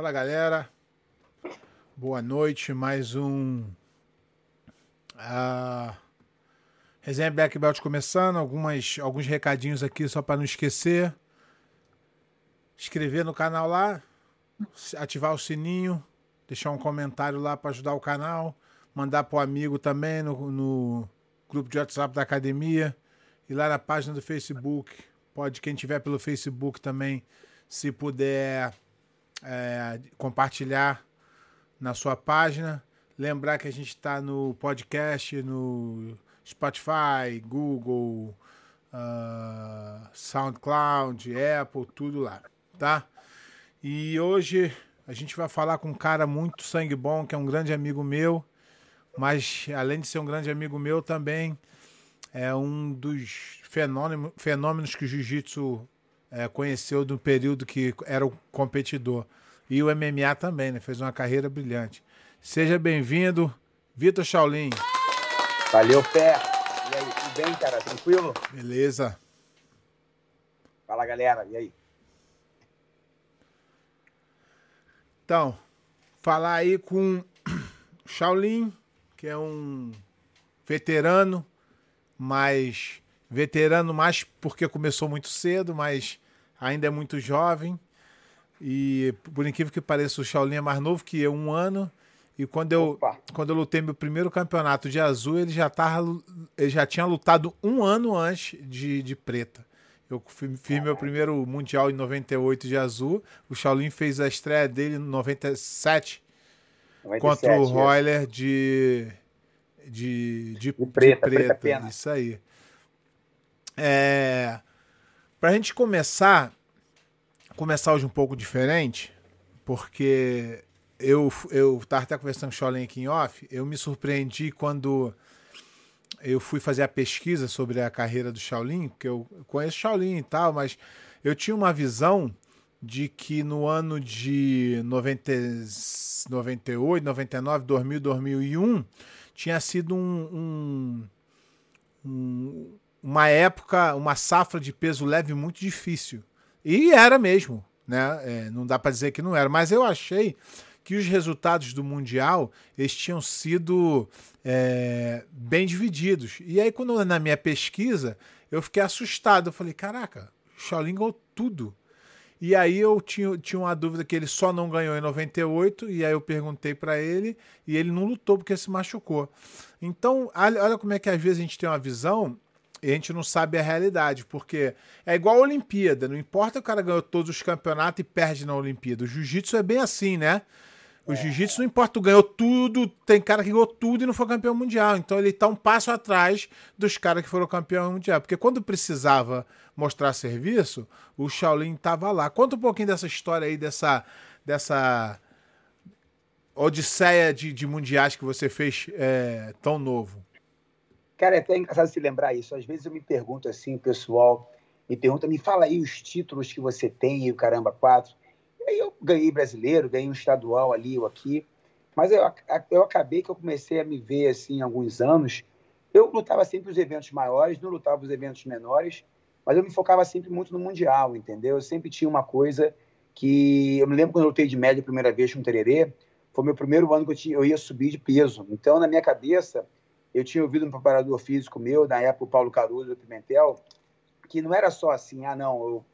Fala galera, boa noite. Mais um uh, Resenha Black Belt começando. Algumas, alguns recadinhos aqui só para não esquecer. Inscrever no canal lá, ativar o sininho, deixar um comentário lá para ajudar o canal, mandar para o amigo também no, no grupo de WhatsApp da academia e lá na página do Facebook. Pode, quem tiver pelo Facebook também, se puder é, compartilhar na sua página. Lembrar que a gente está no podcast, no Spotify, Google, uh, SoundCloud, Apple, tudo lá, tá? E hoje a gente vai falar com um cara muito sangue bom, que é um grande amigo meu, mas além de ser um grande amigo meu, também é um dos fenômenos, fenômenos que o jiu-jitsu é, conheceu do período que era o competidor. E o MMA também, né? Fez uma carreira brilhante. Seja bem-vindo, Vitor Shaolin. Valeu, Pé. E aí, tudo bem, cara? Tranquilo? Beleza. Fala, galera. E aí? Então, falar aí com Shaolin, que é um veterano, mas veterano mais porque começou muito cedo, mas ainda é muito jovem. E por incrível que pareça, o Shaolin é mais novo que eu, um ano. E quando eu, quando eu lutei meu primeiro campeonato de azul, ele já, tava, ele já tinha lutado um ano antes de, de preta. Eu fiz meu primeiro mundial em 98 de azul. O Shaolin fez a estreia dele em 97, 97 contra o Royler de, de, de, de, preta, de preta. preta isso aí. É, pra gente começar, começar hoje um pouco diferente, porque eu, eu tava até conversando com o Shaolin aqui em off, eu me surpreendi quando eu fui fazer a pesquisa sobre a carreira do Shaolin, porque eu conheço Shaolin e tal, mas eu tinha uma visão de que no ano de 90, 98, 99, 2000, 2001 tinha sido um, um, um, uma época, uma safra de peso leve muito difícil. E era mesmo, né? É, não dá para dizer que não era, mas eu achei que os resultados do Mundial eles tinham sido é, bem divididos. E aí, quando na minha pesquisa, eu fiquei assustado. Eu falei, caraca, Shaolin ganhou tudo. E aí eu tinha, tinha uma dúvida que ele só não ganhou em 98, e aí eu perguntei para ele, e ele não lutou porque se machucou. Então, olha como é que às vezes a gente tem uma visão e a gente não sabe a realidade, porque é igual a Olimpíada, não importa o cara ganhou todos os campeonatos e perde na Olimpíada. O jiu-jitsu é bem assim, né? O jiu-jitsu não importa, tu ganhou tudo, tem cara que ganhou tudo e não foi campeão mundial. Então ele tá um passo atrás dos caras que foram campeão mundial. Porque quando precisava mostrar serviço, o Shaolin tava lá. Conta um pouquinho dessa história aí, dessa, dessa odisseia de, de mundiais que você fez é, tão novo. Cara, é até engraçado se lembrar isso. Às vezes eu me pergunto assim, o pessoal me pergunta, me fala aí os títulos que você tem e o caramba, quatro. E aí eu ganhei brasileiro, ganhei um estadual ali ou aqui. Mas eu, eu acabei que eu comecei a me ver assim alguns anos. Eu lutava sempre os eventos maiores, não lutava os eventos menores, mas eu me focava sempre muito no Mundial, entendeu? Eu sempre tinha uma coisa que. Eu me lembro quando eu lutei de média a primeira vez com o Tererê, foi meu primeiro ano que eu, tinha, eu ia subir de peso. Então, na minha cabeça, eu tinha ouvido um preparador físico meu, na época o Paulo Caruso, Pimentel, que não era só assim, ah, não, eu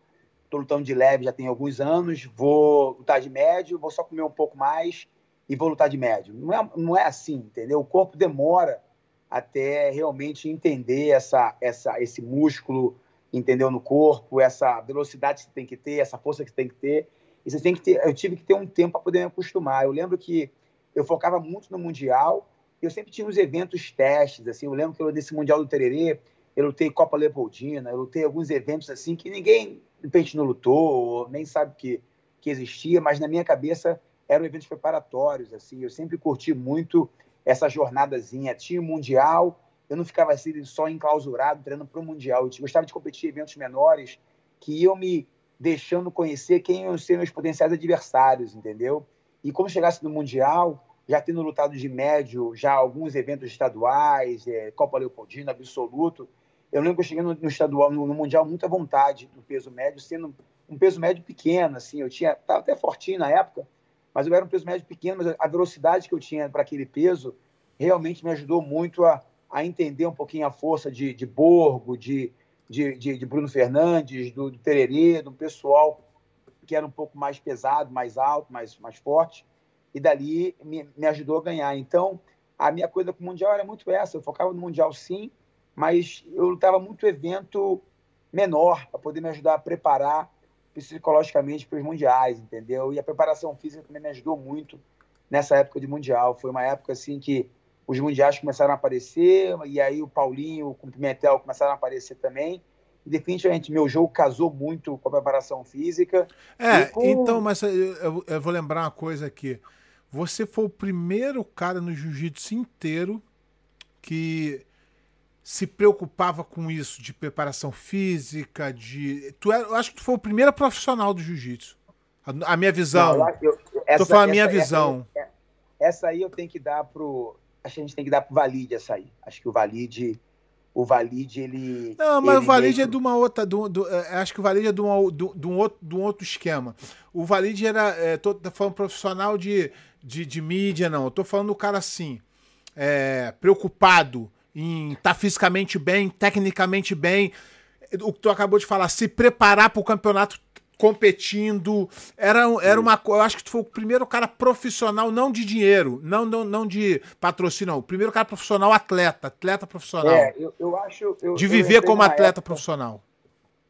tô lutando de leve já tem alguns anos, vou lutar de médio, vou só comer um pouco mais e vou lutar de médio. Não é, não é assim, entendeu? O corpo demora até realmente entender essa, essa, esse músculo, entendeu, no corpo, essa velocidade que você tem que ter, essa força que você tem que ter. E você tem que ter, eu tive que ter um tempo para poder me acostumar. Eu lembro que eu focava muito no mundial, eu sempre tinha uns eventos testes, assim, eu lembro que eu, nesse Mundial do Tererê, eu lutei Copa Leopoldina, eu lutei alguns eventos assim que ninguém, de repente, não lutou, nem sabe que, que existia, mas na minha cabeça eram eventos preparatórios, assim, eu sempre curti muito essa jornadazinha, tinha o Mundial, eu não ficava assim só enclausurado treinando para o Mundial, eu gostava de competir em eventos menores que iam me deixando conhecer quem iam ser meus potenciais adversários, entendeu? E quando chegasse no Mundial, já tendo lutado de médio, já alguns eventos estaduais, é, Copa Leopoldina, absoluto. Eu lembro que eu cheguei no, no estadual, no, no, Mundial, muita vontade do peso médio, sendo um peso médio pequeno, assim, eu tinha, estava até fortinho na época, mas eu era um peso médio pequeno, mas a velocidade que eu tinha para aquele peso realmente me ajudou muito a, a entender um pouquinho a força de, de Borgo, de, de, de, de Bruno Fernandes, do, do Tererê, do pessoal que era um pouco mais pesado, mais alto, mais, mais forte, e dali me, me ajudou a ganhar. Então, a minha coisa com o Mundial era muito essa, eu focava no Mundial sim, mas eu lutava muito evento menor para poder me ajudar a preparar psicologicamente para os mundiais, entendeu? E a preparação física também me ajudou muito nessa época de mundial. Foi uma época assim que os mundiais começaram a aparecer e aí o Paulinho, o Pimentel começaram a aparecer também. E definitivamente meu jogo casou muito com a preparação física. É, com... então, mas eu, eu, vou lembrar uma coisa aqui. Você foi o primeiro cara no jiu-jitsu inteiro que se preocupava com isso de preparação física, de. Tu era, eu acho que tu foi o primeiro profissional do jiu-jitsu. A, a, minha visão. Não, eu, essa, Tô falando a minha essa, visão. Essa, essa, aí eu tenho que dar pro. Acho que a gente tem que dar pro Valide essa aí. Acho que o Valide. O Valide, ele. Não, mas ele o Valide é de uma outra. Do, do, é, acho que o Valide é de, uma, do, de, um, outro, de um outro esquema. O Valide era. É, tô falando profissional de, de, de mídia, não. Eu tô falando do cara assim. É, preocupado em estar tá fisicamente bem, tecnicamente bem. O que tu acabou de falar, se preparar para o campeonato competindo. Era, era uma. Eu acho que tu foi o primeiro cara profissional, não de dinheiro, não, não, não de patrocínio, não. O primeiro cara profissional atleta, atleta profissional. É, eu, eu acho. Eu, de viver como atleta época, profissional.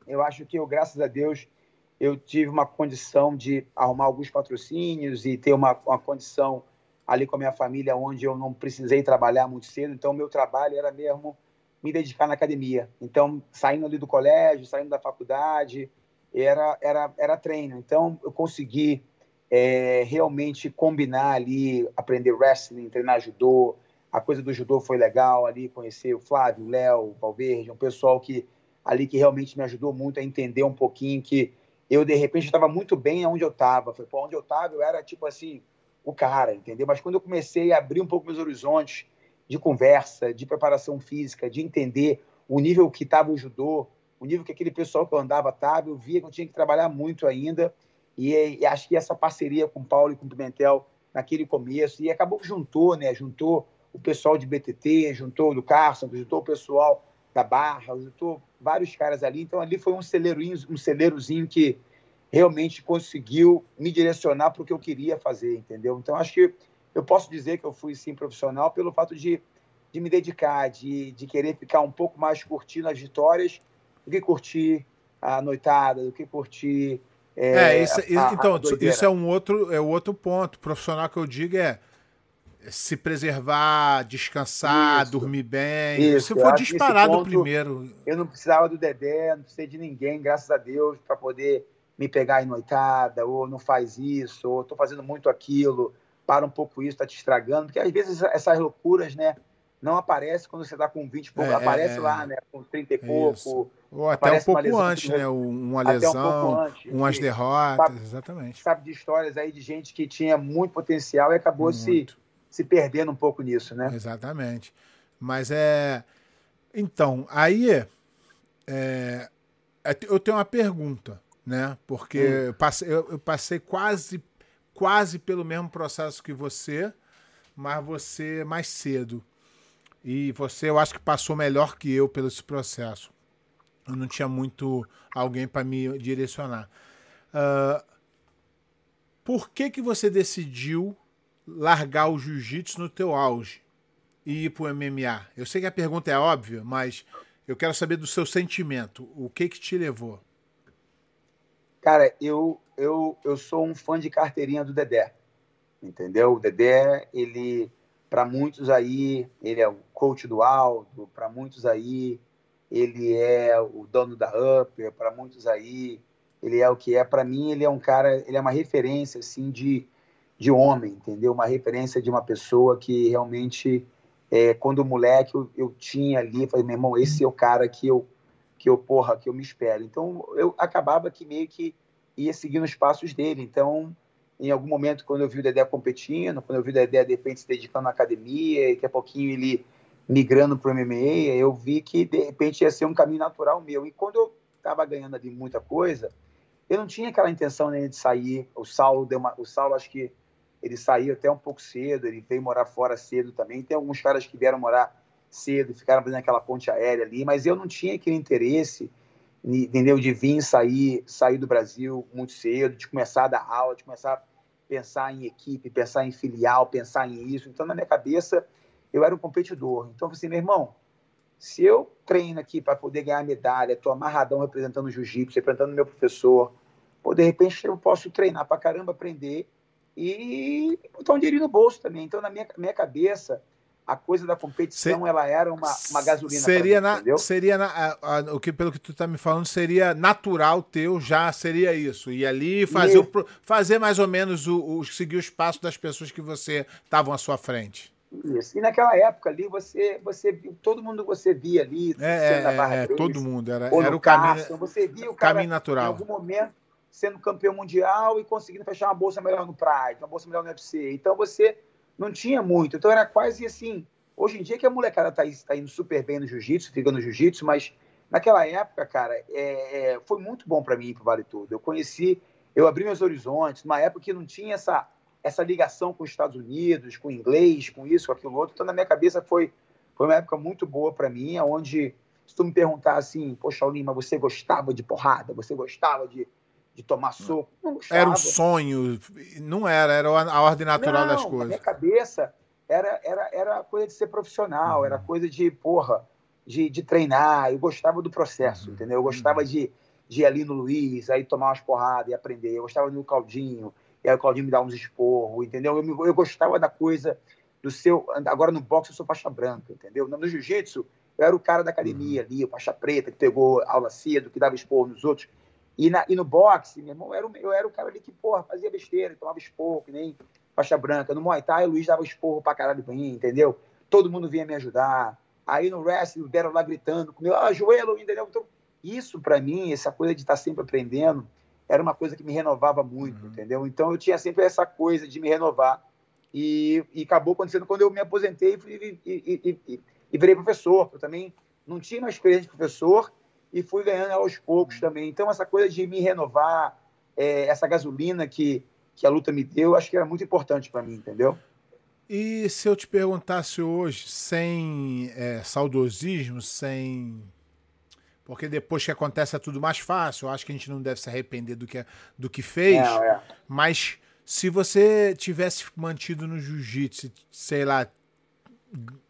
Eu acho que eu, graças a Deus, eu tive uma condição de arrumar alguns patrocínios e ter uma, uma condição ali com a minha família, onde eu não precisei trabalhar muito cedo. Então, meu trabalho era mesmo me dedicar na academia. Então, saindo ali do colégio, saindo da faculdade, era, era, era treino. Então, eu consegui é, realmente combinar ali, aprender wrestling, treinar judô. A coisa do judô foi legal ali, conhecer o Flávio, o Léo, o Valverde, um pessoal que ali que realmente me ajudou muito a entender um pouquinho que eu, de repente, estava muito bem onde eu estava. Foi onde eu estava, eu era tipo assim, o cara, entendeu? Mas quando eu comecei a abrir um pouco meus horizontes de conversa, de preparação física, de entender o nível que estava o judô, o nível que aquele pessoal que eu andava estava, eu via que eu tinha que trabalhar muito ainda. E, e, acho que essa parceria com o Paulo e com o Pimentel naquele começo, e acabou que juntou, né? Juntou o pessoal de BTT, juntou do Carson, juntou o pessoal da Barra, juntou vários caras ali. Então ali foi um celeirozinho, um celeirozinho que realmente conseguiu me direcionar para o que eu queria fazer, entendeu? Então, acho que eu posso dizer que eu fui, sim, profissional pelo fato de, de me dedicar, de, de querer ficar um pouco mais curtindo as vitórias do que curtir a noitada, do que curtir. É, é isso, a, então, a isso é um outro, é outro ponto. Profissional que eu digo é se preservar, descansar, isso, dormir bem. Isso, Você foi disparado ponto, primeiro. Eu não precisava do Dedé, não precisei de ninguém, graças a Deus, para poder me pegar em noitada, ou não faz isso, ou estou fazendo muito aquilo, para um pouco isso, está te estragando, porque às vezes essas loucuras, né, não aparecem quando você está com 20 e pouco, é, aparece é, lá, né, com 30 e pouco. Isso. Ou até um pouco antes, né, uma lesão, um antes, umas derrotas, sabe, exatamente. Sabe de histórias aí de gente que tinha muito potencial e acabou se, se perdendo um pouco nisso, né? Exatamente. Mas é... Então, aí... É... é eu tenho uma pergunta né? Porque hum. eu, passei, eu, eu passei quase, quase pelo mesmo processo que você, mas você mais cedo. E você, eu acho que passou melhor que eu pelo esse processo. Eu não tinha muito alguém para me direcionar. Uh, por que que você decidiu largar o jiu-jitsu no teu auge e ir para o MMA? Eu sei que a pergunta é óbvia, mas eu quero saber do seu sentimento. O que que te levou? Cara, eu, eu, eu sou um fã de carteirinha do Dedé, entendeu? O Dedé, ele, para muitos aí, ele é o coach do Aldo, para muitos aí, ele é o dono da Upper, para muitos aí, ele é o que é. Para mim, ele é um cara, ele é uma referência, assim, de, de homem, entendeu? Uma referência de uma pessoa que realmente, é, quando moleque, eu, eu tinha ali, falei, meu irmão, esse é o cara que eu que eu, porra, que eu me espero. Então, eu acabava que meio que ia seguindo os passos dele. Então, em algum momento, quando eu vi o Dedé competindo, quando eu vi o Dedé, de repente, se dedicando na academia, e daqui a pouquinho ele migrando para o MMA, eu vi que, de repente, ia ser um caminho natural meu. E quando eu estava ganhando ali muita coisa, eu não tinha aquela intenção nem de sair. O Saulo deu uma, o Saulo acho que ele saiu até um pouco cedo, ele veio morar fora cedo também. Tem alguns caras que vieram morar cedo, ficaram fazendo aquela ponte aérea ali, mas eu não tinha aquele interesse, entendeu, de vir sair, sair do Brasil muito cedo, de começar a dar aula, de começar a pensar em equipe, pensar em filial, pensar em isso. Então, na minha cabeça, eu era um competidor. Então, eu falei assim, meu irmão, se eu treino aqui para poder ganhar medalha, estou amarradão representando o jiu-jitsu, representando meu professor, pô, de repente eu posso treinar para caramba, aprender e botar um dinheiro no bolso também. Então, na minha, minha cabeça, a coisa da competição Se, ela era uma, uma gasolina. Seria, mim, na, seria na, a, a, o que pelo que tu tá me falando seria natural teu já seria isso e ali fazer o, fazer mais ou menos o, o seguir os passos das pessoas que você estavam à sua frente. Isso. E naquela época ali você você todo mundo você via ali é, é, Barra é, todo mundo era, era o caminho você via o cara caminho natural em algum momento sendo campeão mundial e conseguindo fechar uma bolsa melhor no Pride, uma bolsa melhor no UFC. Então você não tinha muito. Então era quase assim. Hoje em dia que a molecada tá, tá indo super bem no jiu-jitsu, fica no jiu-jitsu, mas naquela época, cara, é, é, foi muito bom para mim pro Vale Tudo. Eu conheci, eu abri meus horizontes, numa época que não tinha essa, essa ligação com os Estados Unidos, com o inglês, com isso, com aquilo outro. Então na minha cabeça foi, foi uma época muito boa para mim, onde se tu me perguntar assim, poxa, Lima, você gostava de porrada, você gostava de de tomar soco. era um sonho, não era, era a ordem natural não, das coisas. Na minha cabeça era, era, era coisa de ser profissional, uhum. era coisa de, porra, de, de treinar. Eu gostava do processo, uhum. entendeu? Eu gostava uhum. de, de ir ali no Luiz, aí tomar umas porradas e aprender. Eu gostava do Claudinho, e aí o Claudinho me dava uns esporros, entendeu? Eu, eu gostava da coisa do seu. Agora no boxe eu sou faixa branca, entendeu? No jiu-jitsu eu era o cara da academia uhum. ali, o faixa preta, que pegou aula cedo, que dava esporro nos outros. E, na, e no boxe, meu irmão, eu era, o, eu era o cara ali que, porra, fazia besteira, tomava esporro, que nem faixa branca. No Muay Thai, o Luiz dava esporro pra caralho pra mim, entendeu? Todo mundo vinha me ajudar. Aí no wrestling, deram lá gritando comigo, ah, joelho, entendeu? Então, isso para mim, essa coisa de estar sempre aprendendo, era uma coisa que me renovava muito, uhum. entendeu? Então eu tinha sempre essa coisa de me renovar. E, e acabou acontecendo quando eu me aposentei e, e, e, e virei professor. Eu também não tinha uma experiência de professor e fui ganhando aos poucos também. Então, essa coisa de me renovar, é, essa gasolina que, que a luta me deu, acho que era muito importante para mim, entendeu? E se eu te perguntasse hoje, sem é, saudosismo, sem. Porque depois que acontece é tudo mais fácil, eu acho que a gente não deve se arrepender do que, do que fez. É, é. Mas se você tivesse mantido no jiu-jitsu, sei lá,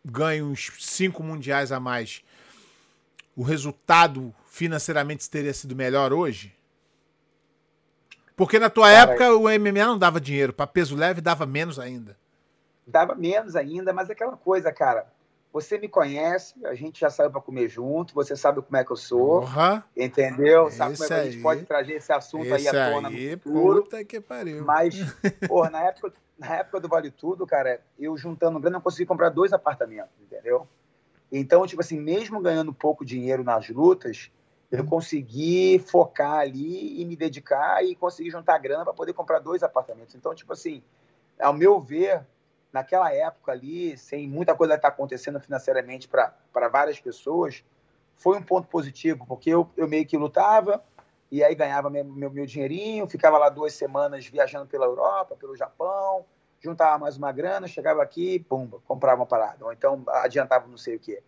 ganho uns cinco mundiais a mais, o resultado financeiramente teria sido melhor hoje? Porque na tua Cara, época o MMA não dava dinheiro, para peso leve dava menos ainda. Dava menos ainda, mas aquela coisa, cara. Você me conhece, a gente já saiu para comer junto, você sabe como é que eu sou, uhum. entendeu? Esse sabe como é que a gente pode trazer esse assunto esse aí à tona aí, no futuro. Puta que pariu. Mas, porra, na época, na época do Vale Tudo, cara, eu juntando grana, não consegui comprar dois apartamentos, entendeu? Então, tipo assim, mesmo ganhando pouco dinheiro nas lutas, eu uhum. consegui focar ali e me dedicar e conseguir juntar grana para poder comprar dois apartamentos. Então, tipo assim, ao meu ver, naquela época ali, sem muita coisa estar tá acontecendo financeiramente para várias pessoas, foi um ponto positivo, porque eu, eu meio que lutava e aí ganhava meu, meu, meu dinheirinho, ficava lá duas semanas viajando pela Europa, pelo Japão, juntava mais uma grana, chegava aqui, pumba, comprava uma parada, ou então adiantava não sei o quê.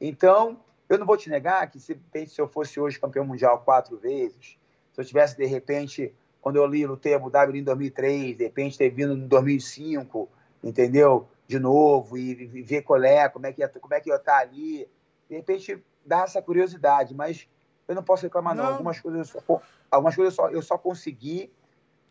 Então, eu não vou te negar que se, se eu fosse hoje campeão mundial quatro vezes, se eu tivesse, de repente, quando eu li, lutei Abu Dhabi em 2003, de repente ter vindo em 2005, entendeu? De novo, e, e ver qual é, como é que ia, como é que ia estar ali, de repente dá essa curiosidade, mas eu não posso reclamar não. não. Algumas coisas, eu só, algumas coisas eu só, eu só consegui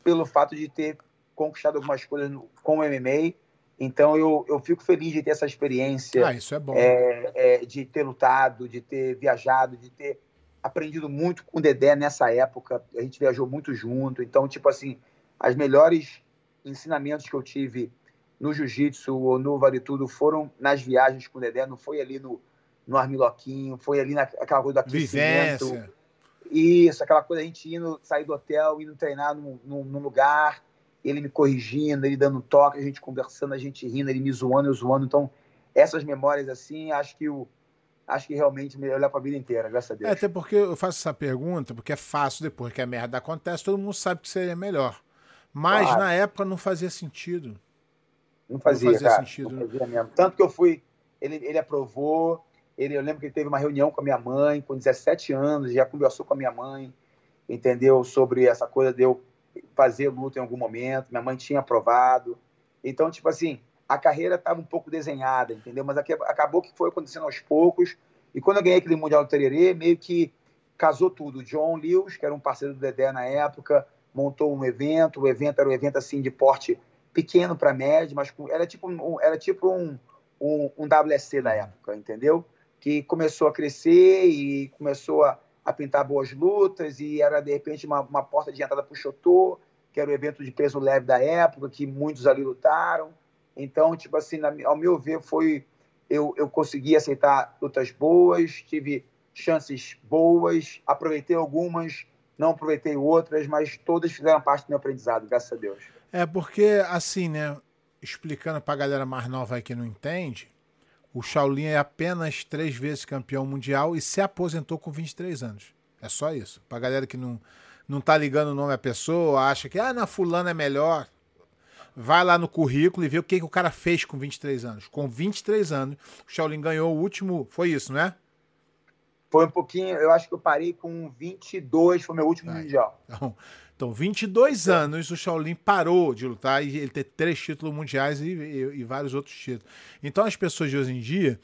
pelo fato de ter conquistado algumas coisas no, com o MMA. Então eu, eu fico feliz de ter essa experiência. Ah, isso é bom. É, é, de ter lutado, de ter viajado, de ter aprendido muito com o Dedé nessa época. A gente viajou muito junto. Então, tipo assim, as melhores ensinamentos que eu tive no jiu-jitsu ou no vale tudo foram nas viagens com o Dedé, não foi ali no, no Armiloquinho, foi ali naquela coisa do aquecimento. Vivência. Isso, aquela coisa a gente indo, sair do hotel, indo treinar num, num, num lugar ele me corrigindo, ele dando toque, a gente conversando, a gente rindo, ele me zoando, eu zoando. Então, essas memórias assim, acho que o acho que realmente me olhar para a vida inteira, graças a Deus. É, até porque eu faço essa pergunta, porque é fácil depois que a merda acontece, todo mundo sabe que seria melhor. Mas claro. na época não fazia sentido. Não fazia, não fazia cara, sentido. Não fazia mesmo. Tanto que eu fui, ele, ele aprovou, ele, eu lembro que ele teve uma reunião com a minha mãe, com 17 anos, já conversou com a minha mãe, entendeu? Sobre essa coisa de eu fazer luta em algum momento. Minha mãe tinha aprovado. Então, tipo assim, a carreira estava um pouco desenhada, entendeu? Mas acabou que foi acontecendo aos poucos. E quando eu ganhei aquele Mundial do Tererê, meio que casou tudo. O John Lewis, que era um parceiro do Dedé na época, montou um evento. O evento era um evento assim de porte pequeno para médio, mas era tipo, um, era tipo um, um, um WSC da época, entendeu? Que começou a crescer e começou a, a pintar boas lutas e era de repente uma, uma porta de entrada para o Chotô, que era o evento de peso leve da época, que muitos ali lutaram. Então, tipo assim, na, ao meu ver, foi eu, eu consegui aceitar lutas boas, tive chances boas, aproveitei algumas, não aproveitei outras, mas todas fizeram parte do meu aprendizado, graças a Deus. É porque, assim, né, explicando para a galera mais nova aí que não entende, o Shaolin é apenas três vezes campeão mundial e se aposentou com 23 anos. É só isso. Pra galera que não, não tá ligando o nome à pessoa, acha que, ah, na fulana é melhor. Vai lá no currículo e vê o que, que o cara fez com 23 anos. Com 23 anos, o Shaolin ganhou o último. Foi isso, né? Foi um pouquinho, eu acho que eu parei com 22, foi meu último Ai. mundial. Então, então, 22 é. anos o Shaolin parou de lutar e ele tem três títulos mundiais e, e, e, vários outros títulos. Então, as pessoas de hoje em dia,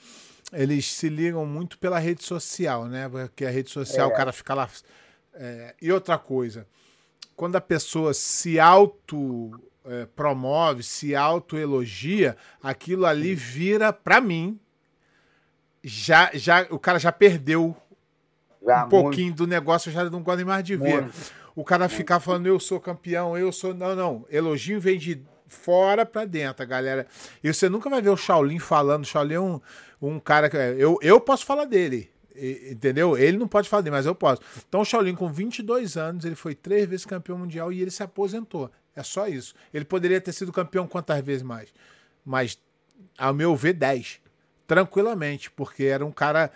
eles se ligam muito pela rede social, né? Porque a rede social, é. o cara fica lá. É, e outra coisa, quando a pessoa se auto é, promove, se auto-elogia, aquilo ali vira, para mim, já, já, o cara já perdeu já, um pouquinho muito. do negócio, eu já não gosto mais de ver. Muito. O cara ficar falando, eu sou campeão, eu sou. Não, não. Elogio vem de fora para dentro, galera. E você nunca vai ver o Shaolin falando. O Shaolin é um, um cara que. Eu, eu posso falar dele. Entendeu? Ele não pode falar dele, mas eu posso. Então o Shaolin, com 22 anos, ele foi três vezes campeão mundial e ele se aposentou. É só isso. Ele poderia ter sido campeão quantas vezes mais? Mas, ao meu ver, 10. Tranquilamente, porque era um cara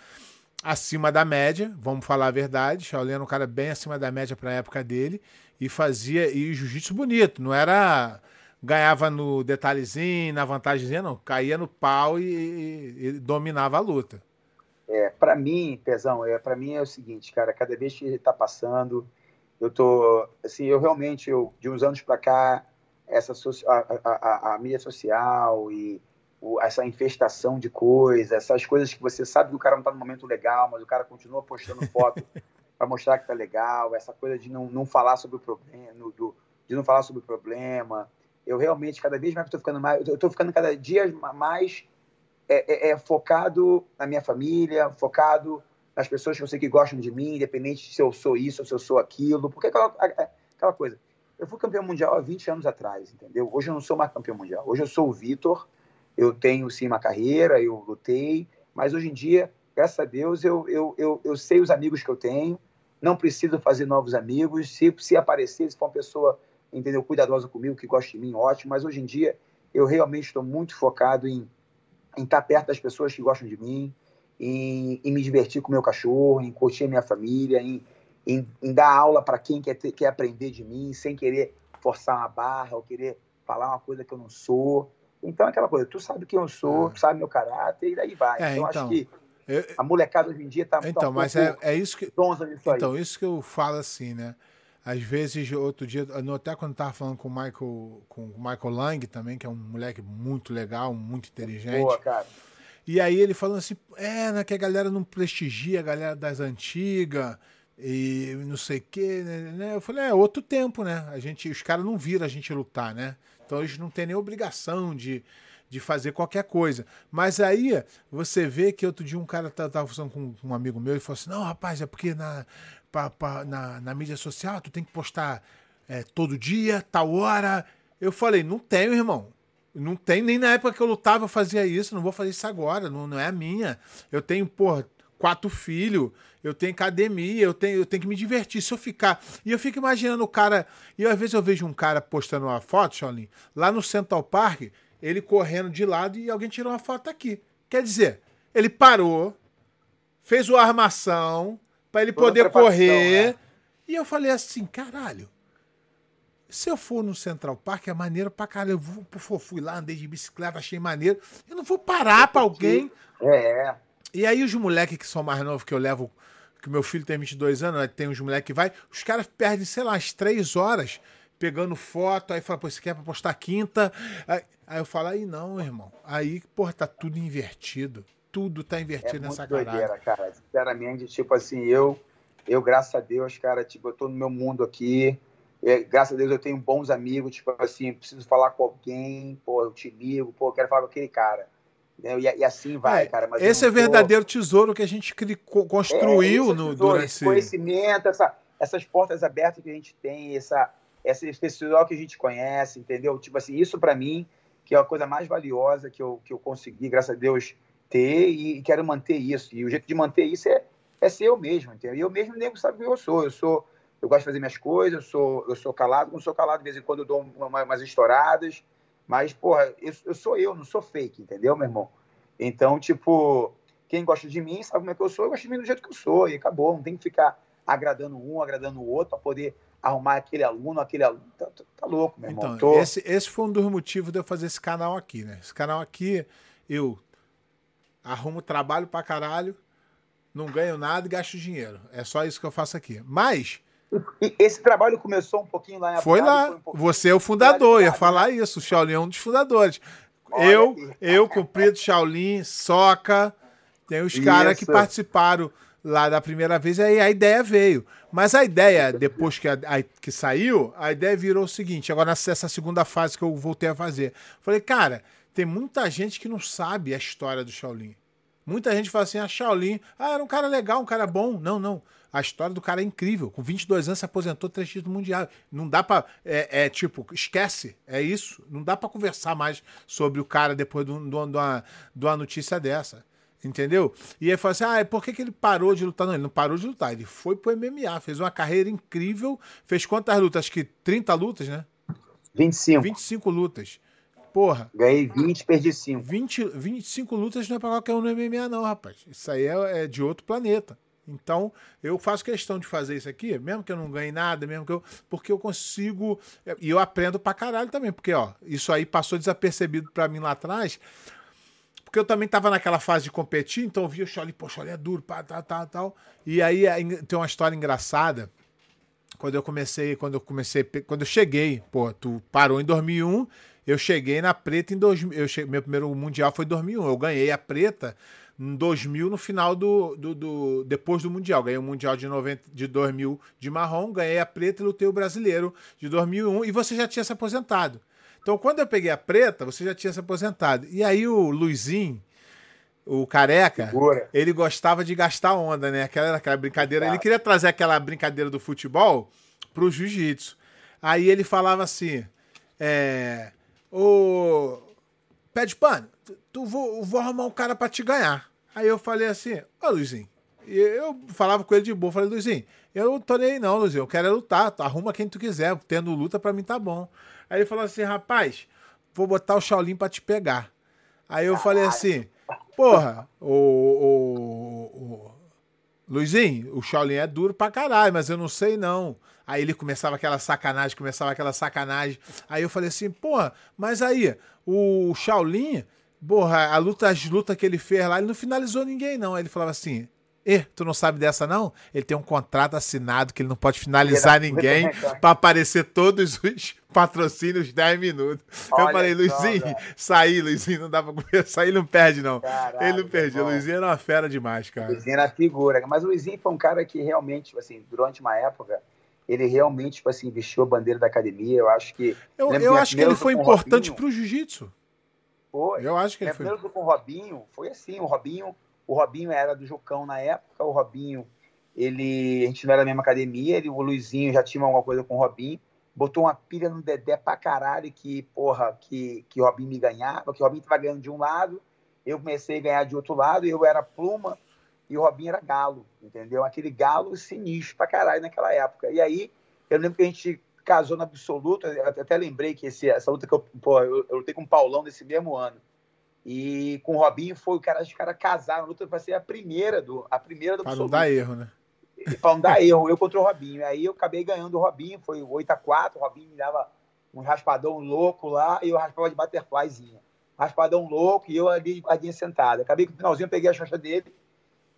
acima da média, vamos falar a verdade. Shaolin era um cara bem acima da média para a época dele e fazia e jiu-jitsu bonito, não era ganhava no detalhezinho, na vantagemzinha, não, caía no pau e, e, e dominava a luta. É, para mim, Pezão, é, para mim é o seguinte, cara, cada vez que ele tá passando, eu tô, assim, eu realmente, eu, de uns anos para cá, essa a, a, a, mídia social e essa infestação de coisas, essas coisas que você sabe que o cara não está no momento legal, mas o cara continua postando foto para mostrar que tá legal, essa coisa de não, não falar sobre o problema, do, de não falar sobre o problema. Eu realmente, cada vez mais estou ficando mais, eu estou ficando cada dia mais é, é, é, focado na minha família, focado nas pessoas que eu sei que gostam de mim, independente se eu sou isso ou se eu sou aquilo, porque aquela, aquela coisa. Eu fui campeão mundial há 20 anos atrás, entendeu? Hoje eu não sou mais campeão mundial. Hoje eu sou o Vitor, eu tenho sim uma carreira, eu lutei, mas hoje em dia, graças a Deus, eu, eu, eu, eu sei os amigos que eu tenho, não preciso fazer novos amigos. Se, se aparecer, se for uma pessoa entendeu, cuidadosa comigo, que gosta de mim, ótimo, mas hoje em dia eu realmente estou muito focado em, em estar perto das pessoas que gostam de mim, em, em me divertir com o meu cachorro, em curtir a minha família, em, em, em dar aula para quem quer, ter, quer aprender de mim, sem querer forçar uma barra ou querer falar uma coisa que eu não sou. Então, aquela coisa, tu sabe quem eu sou, tu sabe meu caráter, e daí vai. É, então, então, acho que eu, a molecada hoje em dia tá, então, tá um mas é, é isso que Então, aí. isso que eu falo assim, né? Às vezes, outro dia, até quando tava falando com o Michael, com o Michael Lang também, que é um moleque muito legal, muito inteligente. Boa, cara. E aí ele falando assim, é, né, que a galera não prestigia a galera das antigas e não sei o quê, né, né? Eu falei, é outro tempo, né? A gente, os caras não viram a gente lutar, né? Então eles não têm nem obrigação de, de fazer qualquer coisa. Mas aí você vê que outro dia um cara estava tá, falando com um amigo meu e falou assim: não, rapaz, é porque na, pra, pra, na, na mídia social tu tem que postar é, todo dia, tal hora. Eu falei: não tenho, irmão. Não tem, nem na época que eu lutava eu fazia isso, não vou fazer isso agora, não, não é a minha. Eu tenho, porra, quatro filhos, eu tenho academia, eu tenho, eu tenho que me divertir. Se eu ficar. E eu fico imaginando o cara. E às vezes eu vejo um cara postando uma foto, Shaolin, lá no Central Park, ele correndo de lado e alguém tirou uma foto aqui. Quer dizer, ele parou, fez uma armação para ele poder correr. Né? E eu falei assim, caralho. Se eu for no Central Park, é maneiro pra caralho. Eu vou, pô, fui lá, andei de bicicleta, achei maneiro. Eu não vou parar pra alguém. É. E aí os moleques que são mais novos, que eu levo, que meu filho tem 22 anos, né, tem uns moleques que vai, os caras perdem, sei lá, as três horas pegando foto, aí fala, pô, você quer pra postar quinta? Aí, aí eu falo, aí não, irmão. Aí, porra, tá tudo invertido. Tudo tá invertido é nessa muito doideira, cara. Sinceramente, tipo assim, eu, eu, graças a Deus, cara, tipo, eu tô no meu mundo aqui. É, graças a Deus eu tenho bons amigos, tipo assim, preciso falar com alguém, pô, eu te ligo, pô, eu quero falar com aquele cara. E, e assim vai, é, cara. Mas esse é verdadeiro tesouro que a gente construiu é, no, tesouro, durante esse conhecimento, essa, essas portas abertas que a gente tem, essa, esse festival que a gente conhece, entendeu? Tipo assim, isso para mim que é a coisa mais valiosa que eu, que eu consegui, graças a Deus, ter e, quero manter isso. E o jeito de manter isso é, é ser eu mesmo, entendeu? E eu mesmo nego sabe quem eu sou. Eu sou eu gosto de fazer minhas coisas, eu sou, eu sou calado, não sou calado, de vez em quando eu dou uma, umas estouradas, mas, porra, eu, eu, sou eu, não sou fake, entendeu, meu irmão? Então, tipo, quem gosta de mim sabe como é que eu sou, eu gosto de mim do jeito que eu sou, e acabou, não tem que ficar agradando um, agradando o outro, para poder arrumar aquele aluno, aquele aluno. Tá, tá, tá louco, meu irmão. Então, Tô... esse, esse foi um dos motivos de eu fazer esse canal aqui, né? Esse canal aqui, eu arrumo trabalho pra caralho, não ganho nada e gasto dinheiro. É só isso que eu faço aqui. Mas. Esse trabalho começou um pouquinho lá em Foi lá. Foi um Você é o fundador, ia falar isso. O Shaolin é um dos fundadores. Olha eu, aqui. eu, Cumprido Shaolin, Soca, tem os caras que participaram lá da primeira vez, aí a ideia veio. Mas a ideia, depois que, a, a, que saiu, a ideia virou o seguinte: agora nessa segunda fase que eu voltei a fazer. Falei, cara, tem muita gente que não sabe a história do Shaolin. Muita gente fala assim: a ah, Shaolin, ah, era um cara legal, um cara bom. Não, não. A história do cara é incrível. Com 22 anos se aposentou três títulos mundiais. Não dá pra. É, é, tipo, esquece. É isso. Não dá para conversar mais sobre o cara depois de uma notícia dessa. Entendeu? E aí fala assim: ah, por que, que ele parou de lutar? Não, ele não parou de lutar, ele foi pro MMA, fez uma carreira incrível, fez quantas lutas? Acho que 30 lutas, né? 25. 25 lutas. Porra. Ganhei 20, perdi 5. 20, 25 lutas não é pra qualquer um no MMA, não, rapaz. Isso aí é, é de outro planeta. Então, eu faço questão de fazer isso aqui, mesmo que eu não ganhe nada, mesmo que eu. Porque eu consigo. E eu aprendo pra caralho também, porque, ó, isso aí passou desapercebido pra mim lá atrás. Porque eu também tava naquela fase de competir, então eu via o Shaolin, pô, Shaolin é duro, pá, tal, tal, tal. E aí tem uma história engraçada. Quando eu comecei, quando eu comecei, quando eu cheguei, pô, tu parou em 2001, eu cheguei na preta em 2000, eu cheguei, meu primeiro mundial foi em 2001, eu ganhei a preta em 2000 no final do, do, do, depois do mundial, ganhei o mundial de 90 de 2000 de marrom, ganhei a preta e lutei o brasileiro de 2001 e você já tinha se aposentado. Então, quando eu peguei a preta, você já tinha se aposentado. E aí o Luizinho, o careca, ele gostava de gastar onda, né? Aquela, aquela brincadeira. Ele queria trazer aquela brincadeira do futebol pro jiu-jitsu. Aí ele falava assim: é, Ô. Pé de pano, tu, vou, vou arrumar um cara para te ganhar. Aí eu falei assim: Ô Luizinho. E eu falava com ele de boa. Falei, Luizinho, eu não tô nem aí não, Luizinho. Eu quero é lutar. Arruma quem tu quiser. Tendo luta, para mim tá bom. Aí ele falou assim: rapaz, vou botar o Shaolin pra te pegar. Aí eu falei assim: porra, o, o, o Luizinho, o Shaolin é duro pra caralho, mas eu não sei não. Aí ele começava aquela sacanagem, começava aquela sacanagem. Aí eu falei assim, porra, mas aí, o Shaolin, porra, a luta, as lutas que ele fez lá, ele não finalizou ninguém, não. Ele falava assim, e, tu não sabe dessa, não? Ele tem um contrato assinado que ele não pode finalizar ninguém para aparecer todos os patrocínios 10 minutos. Olha eu falei, Luizinho, saí, Luizinho, não dá pra conversar. Ele não perde, não. Ele não perde. O Luizinho era uma fera demais, cara. Luizinho era figura. Mas o Luizinho foi um cara que realmente, assim, durante uma época, ele realmente, tipo assim, vestiu a bandeira da academia. Eu acho que. Eu, eu acho que ele foi importante Robinho, pro jiu-jitsu. Foi. Eu acho que ele foi. Com o Robinho, foi assim, o Robinho o Robinho era do Jucão na época, o Robinho, ele, a gente não era da mesma academia, ele, o Luizinho já tinha alguma coisa com o Robinho, botou uma pilha no Dedé pra caralho que, porra, que, que o Robinho me ganhava, que o Robinho tava ganhando de um lado, eu comecei a ganhar de outro lado, eu era pluma e o Robinho era galo, entendeu? Aquele galo sinistro pra caralho naquela época. E aí, eu lembro que a gente casou na absoluta, até lembrei que esse, essa luta que eu, pô, eu, eu lutei com o Paulão nesse mesmo ano. E com o Robinho foi o cara, os caras casaram, a luta vai ser a primeira do a primeira do Para não dar erro, né? pra não dar erro, eu contra o Robinho. Aí eu acabei ganhando o Robinho, foi 8x4, o Robinho me dava um raspadão louco lá, e eu raspava de butterflyzinha. Raspadão louco, e eu ali de guardinha sentada. Acabei que no finalzinho eu peguei a xoxa dele,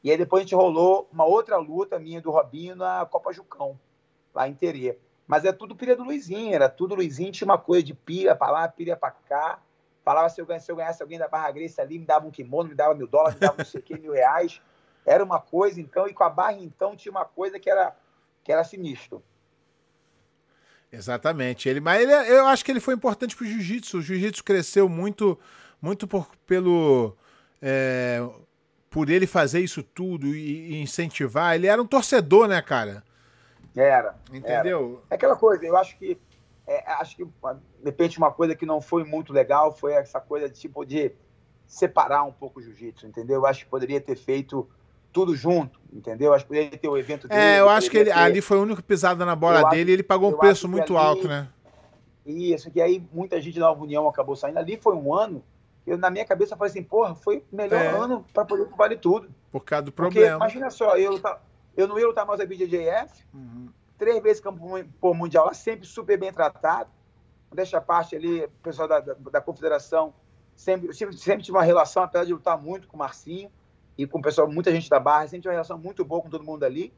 e aí depois a gente rolou uma outra luta minha do Robinho na Copa Jucão, lá em Terê. Mas é tudo pilha do Luizinho, era tudo Luizinho, tinha uma coisa de pilha pra lá, pilha pra cá. Falava se eu, ganhasse, se eu ganhasse alguém da Barra Grace ali, me dava um kimono, me dava mil dólares, me dava não sei o que, mil reais. Era uma coisa, então, e com a Barra, então, tinha uma coisa que era, que era sinistro. Exatamente. Ele, mas ele, eu acho que ele foi importante pro jiu-jitsu. O jiu-jitsu cresceu muito, muito por, pelo. É, por ele fazer isso tudo e, e, incentivar. Ele era um torcedor, né, cara? Era. Entendeu? Era. É aquela coisa, eu acho que. É, acho que, de repente, uma coisa que não foi muito legal foi essa coisa de, tipo de separar um pouco o jiu-jitsu, entendeu? Eu acho que poderia ter feito tudo junto, entendeu? Acho que poderia ter o evento dele. É, eu acho que ele, ter... ali foi o único pisada na bola eu dele acho, e ele pagou um preço muito ali, alto, né? Isso, que aí muita gente da Nova União acabou saindo. Ali foi um ano, eu na minha cabeça eu falei assim, porra, foi o melhor é. ano para poder vale tudo. Por causa do Porque, problema. imagina só, eu, eu não ia lutar mais a BJJF, uhum. três vezes campo por mundial lá, sempre super bem tratado. Deixa a parte ali, o pessoal da, da, da confederação sempre, sempre, sempre tive uma relação, apesar de lutar muito com o Marcinho e com o pessoal, muita gente da Barra, sempre tive uma relação muito boa com todo mundo ali.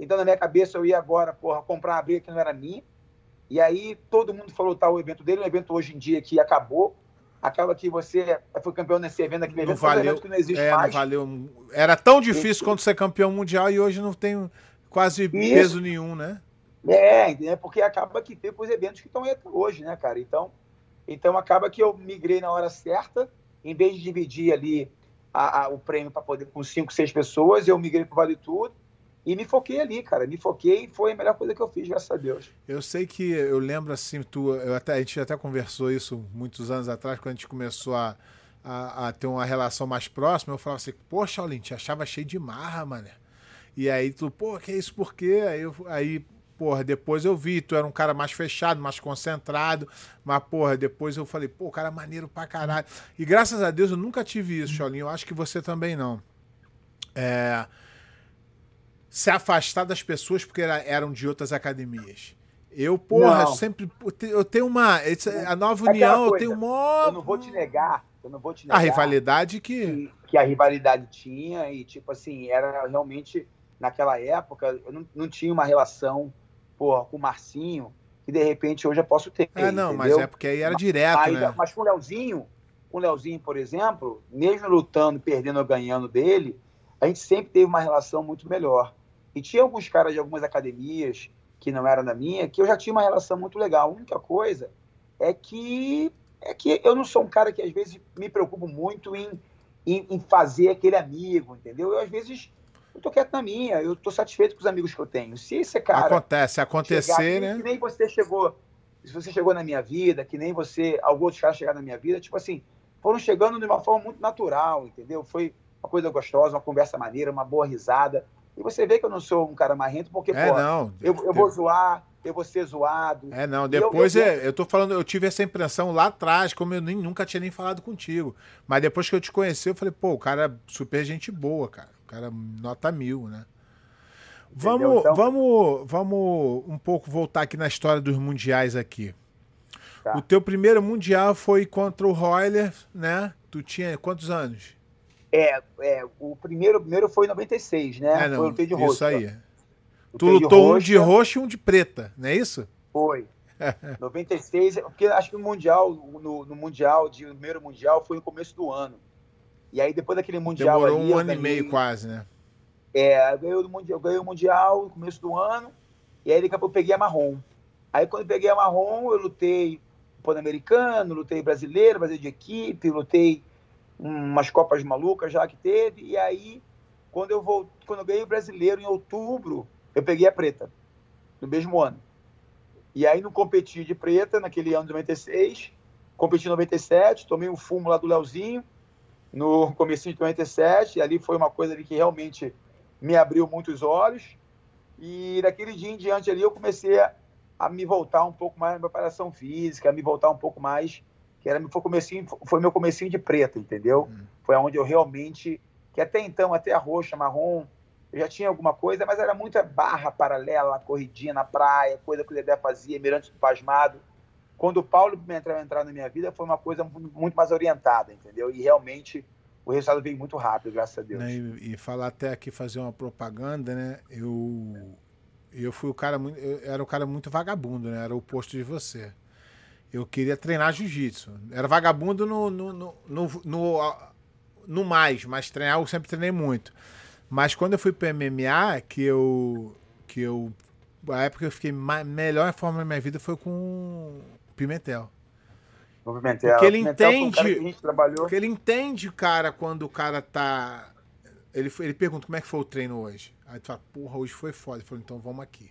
Então, na minha cabeça, eu ia agora, porra, comprar uma briga que não era minha. E aí, todo mundo falou tá, o evento dele, um evento hoje em dia que acabou. Acaba que você foi campeão nesse evento, aquele evento, valeu, evento que não existe é, mais. Não valeu. Era tão difícil e, quanto ser campeão mundial e hoje não tem quase isso. peso nenhum, né? É, porque acaba que tem os eventos que estão aí hoje, né, cara? Então, então acaba que eu migrei na hora certa, em vez de dividir ali a, a, o prêmio para poder com cinco, seis pessoas, eu migrei para Vale Tudo e me foquei ali, cara. Me foquei e foi a melhor coisa que eu fiz, graças a Deus. Eu sei que eu lembro assim, tu, eu até, a gente até conversou isso muitos anos atrás, quando a gente começou a, a, a ter uma relação mais próxima. Eu falava assim, poxa, Shaolin, te achava cheio de marra, mano. E aí tu, pô, que é isso por quê? Aí, eu, aí porra, depois eu vi, tu era um cara mais fechado, mais concentrado, mas, porra, depois eu falei, pô, cara maneiro pra caralho. E graças a Deus eu nunca tive isso, Cholinho, eu acho que você também não. É, se afastar das pessoas porque era, eram de outras academias. Eu, porra, não. sempre. Eu tenho uma. A nova união, coisa, eu tenho uma. Eu não vou te negar. Eu não vou te negar. A rivalidade que... que. Que a rivalidade tinha, e, tipo assim, era realmente. Naquela época, eu não, não tinha uma relação porra, com o Marcinho, que de repente hoje eu posso ter. É, não, entendeu? mas é porque aí era direto, mas, né? Mas com o Leozinho, com o Leozinho, por exemplo, mesmo lutando, perdendo ou ganhando dele, a gente sempre teve uma relação muito melhor. E tinha alguns caras de algumas academias que não eram da minha, que eu já tinha uma relação muito legal. A única coisa é que é que eu não sou um cara que às vezes me preocupo muito em, em, em fazer aquele amigo, entendeu? Eu às vezes eu tô quieto na minha, eu tô satisfeito com os amigos que eu tenho. Se esse cara. Acontece, acontecer, chegar, né? Que, que nem você chegou. Se você chegou na minha vida, que nem você, alguns outros caras chegaram na minha vida, tipo assim, foram chegando de uma forma muito natural, entendeu? Foi uma coisa gostosa, uma conversa maneira, uma boa risada. E você vê que eu não sou um cara marrento, porque, é, pô, não. Eu, eu vou zoar, eu vou ser zoado. É, não, depois eu, eu, é, eu tô falando, eu tive essa impressão lá atrás, como eu nem, nunca tinha nem falado contigo. Mas depois que eu te conheci, eu falei, pô, o cara é super gente boa, cara cara nota mil, né? Vamos, então... vamos, vamos um pouco voltar aqui na história dos mundiais aqui. Tá. O teu primeiro mundial foi contra o Royler, né? Tu tinha quantos anos? É, é o primeiro, primeiro foi em 96, né? É, não, foi de roxo. Isso aí. Tu lutou um de roxo e um de preta, não é isso? Foi. 96, porque acho que o Mundial, no, no Mundial, de, no primeiro Mundial, foi no começo do ano. E aí, depois daquele Mundial. Demorou ali, um ano ganhei, e meio quase, né? É, eu ganhei, o mundial, ganhei o Mundial no começo do ano, e aí daqui a pouco eu peguei a marrom. Aí quando eu peguei a marrom, eu lutei Pan-Americano, lutei brasileiro, brasileiro de equipe, lutei umas Copas malucas já que teve, e aí quando eu vou, quando eu ganhei o brasileiro em outubro, eu peguei a preta, no mesmo ano. E aí não competi de preta naquele ano de 96, competi em 97, tomei um fumo lá do Leozinho, no começo de 97, e ali foi uma coisa ali que realmente me abriu muitos olhos. E daquele dia em diante ali eu comecei a, a me voltar um pouco mais na preparação física, a me voltar um pouco mais, que era foi comecinho, foi meu comecinho de preta, entendeu? Hum. Foi onde eu realmente, que até então, até a roxa, marrom, eu já tinha alguma coisa, mas era muita barra paralela, corridinha na praia, coisa que o Dedé fazia, mirante do pasmado. Quando o Paulo entrou, entrar na minha vida, foi uma coisa muito mais orientada, entendeu? E realmente o resultado veio muito rápido, graças a Deus. Né, e, e, falar até aqui, fazer uma propaganda, né? Eu, eu fui o cara. Eu era o cara muito vagabundo, né? Era o oposto de você. Eu queria treinar jiu-jitsu. Era vagabundo no, no, no, no, no, no mais, mas treinar eu sempre treinei muito. Mas quando eu fui para MMA, que eu. Que eu. A época que eu fiquei mais, melhor forma da minha vida foi com Pimentel. O Pimentel. Porque ele Pimentel entende. Porque ele entende, cara, quando o cara tá. Ele, ele pergunta como é que foi o treino hoje. Aí tu fala, porra, hoje foi foda. Ele falou, então vamos aqui.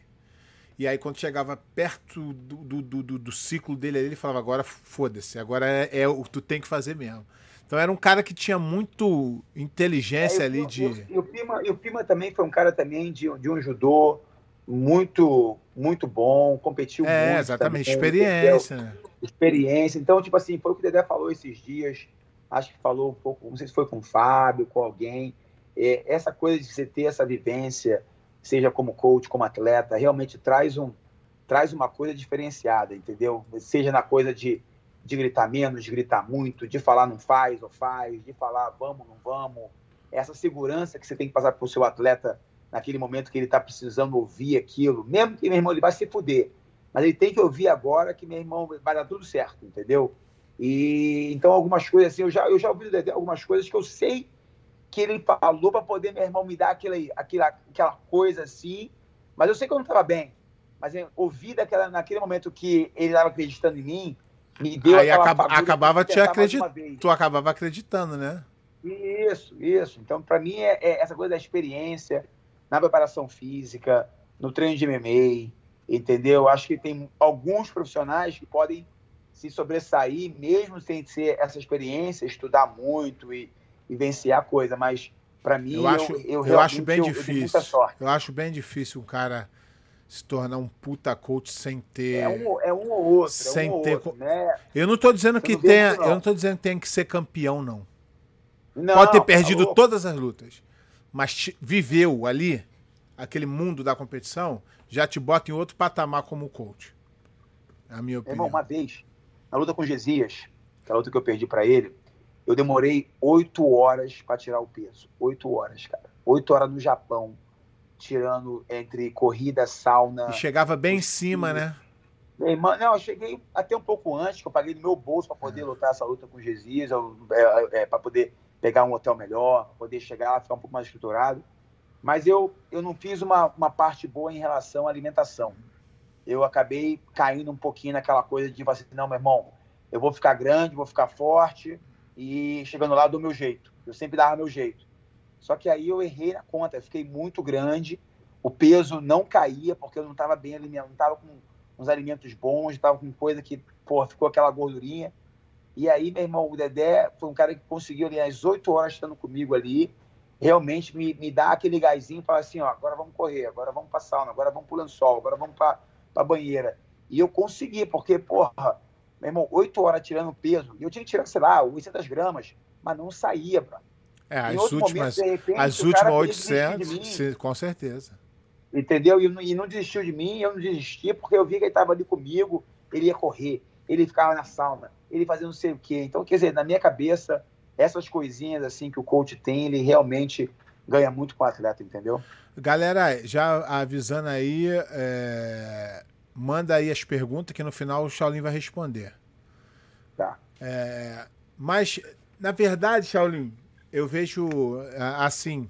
E aí, quando chegava perto do, do, do, do ciclo dele ele falava, agora foda-se, agora é, é o que tu tem que fazer mesmo. Então era um cara que tinha muito inteligência é, ali de. E o, Pima, o Pima também foi um cara também de, de um judô muito muito bom, competiu é, muito. Exatamente, também, experiência. Né? Experiência. Então, tipo assim, foi o que o Dedé falou esses dias. Acho que falou um pouco, não sei se foi com o Fábio, com alguém. É, essa coisa de você ter essa vivência, seja como coach, como atleta, realmente traz um traz uma coisa diferenciada, entendeu? Seja na coisa de de gritar menos, de gritar muito, de falar não faz ou faz, de falar vamos, não vamos. Essa segurança que você tem que passar para o seu atleta naquele momento que ele está precisando ouvir aquilo, mesmo que meu irmão ele vai se fuder, mas ele tem que ouvir agora que meu irmão vai dar tudo certo, entendeu? E então algumas coisas assim, eu já eu já ouvi algumas coisas que eu sei que ele falou para poder meu irmão me dar aquela, aquela, aquela coisa assim, mas eu sei que eu não estava bem. Mas eu ouvi daquela, naquele momento que ele estava acreditando em mim, me deu Aí acaba, acabava te acreditando. Tu acabava acreditando, né? Isso, isso. Então, para mim, é, é, essa coisa da experiência na preparação física, no treino de MMA, entendeu? Acho que tem alguns profissionais que podem se sobressair, mesmo sem ser essa experiência, estudar muito e, vencer a coisa. Mas, para mim, eu acho, eu, eu, eu acho bem difícil. Eu acho bem difícil um cara se tornar um puta coach sem ter. É um, é um ou outro. Sem é um ter. Outro, né? Eu não tô dizendo que tenha. Eu não tô dizendo que tem que ser campeão, não. não Pode ter perdido tá todas as lutas. Mas viveu ali, aquele mundo da competição, já te bota em outro patamar como coach. É a minha opinião. Irmão, uma vez, na luta com o Gesias, que é a luta que eu perdi para ele, eu demorei oito horas para tirar o peso. Oito horas, cara. Oito horas no Japão tirando entre corrida, sauna. E chegava bem em cima, né? Não, eu cheguei até um pouco antes, que eu paguei no meu bolso para poder é. lutar essa luta com o Jesus, é, é, para poder pegar um hotel melhor, poder chegar lá, ficar um pouco mais estruturado. Mas eu, eu não fiz uma, uma parte boa em relação à alimentação. Eu acabei caindo um pouquinho naquela coisa de assim, não, meu irmão, eu vou ficar grande, vou ficar forte e chegando lá do meu jeito. Eu sempre dava meu jeito. Só que aí eu errei na conta, eu fiquei muito grande, o peso não caía, porque eu não estava bem alimentado, não estava com uns alimentos bons, estava com coisa que, pô, ficou aquela gordurinha. E aí, meu irmão, o Dedé foi um cara que conseguiu ali às 8 horas estando comigo ali, realmente me, me dar aquele gásinho e falar assim, ó, agora vamos correr, agora vamos para sauna, agora vamos pro lençol, agora vamos para a banheira. E eu consegui, porque, porra, meu irmão, 8 horas tirando peso, e eu tinha que tirar, sei lá, 800 gramas, mas não saía, bro. É, as últimas, momento, repente, as últimas 800, com certeza. Entendeu? E, e, não desistiu de mim, eu não desisti, porque eu vi que ele estava ali comigo, ele ia correr, ele ficava na sauna, ele fazia não sei o quê. Então, quer dizer, na minha cabeça, essas coisinhas assim que o coach tem, ele realmente ganha muito com o atleta, entendeu? Galera, já avisando aí, é... manda aí as perguntas que no final o Shaolin vai responder. Tá. É... Mas, na verdade, Shaolin, eu vejo assim,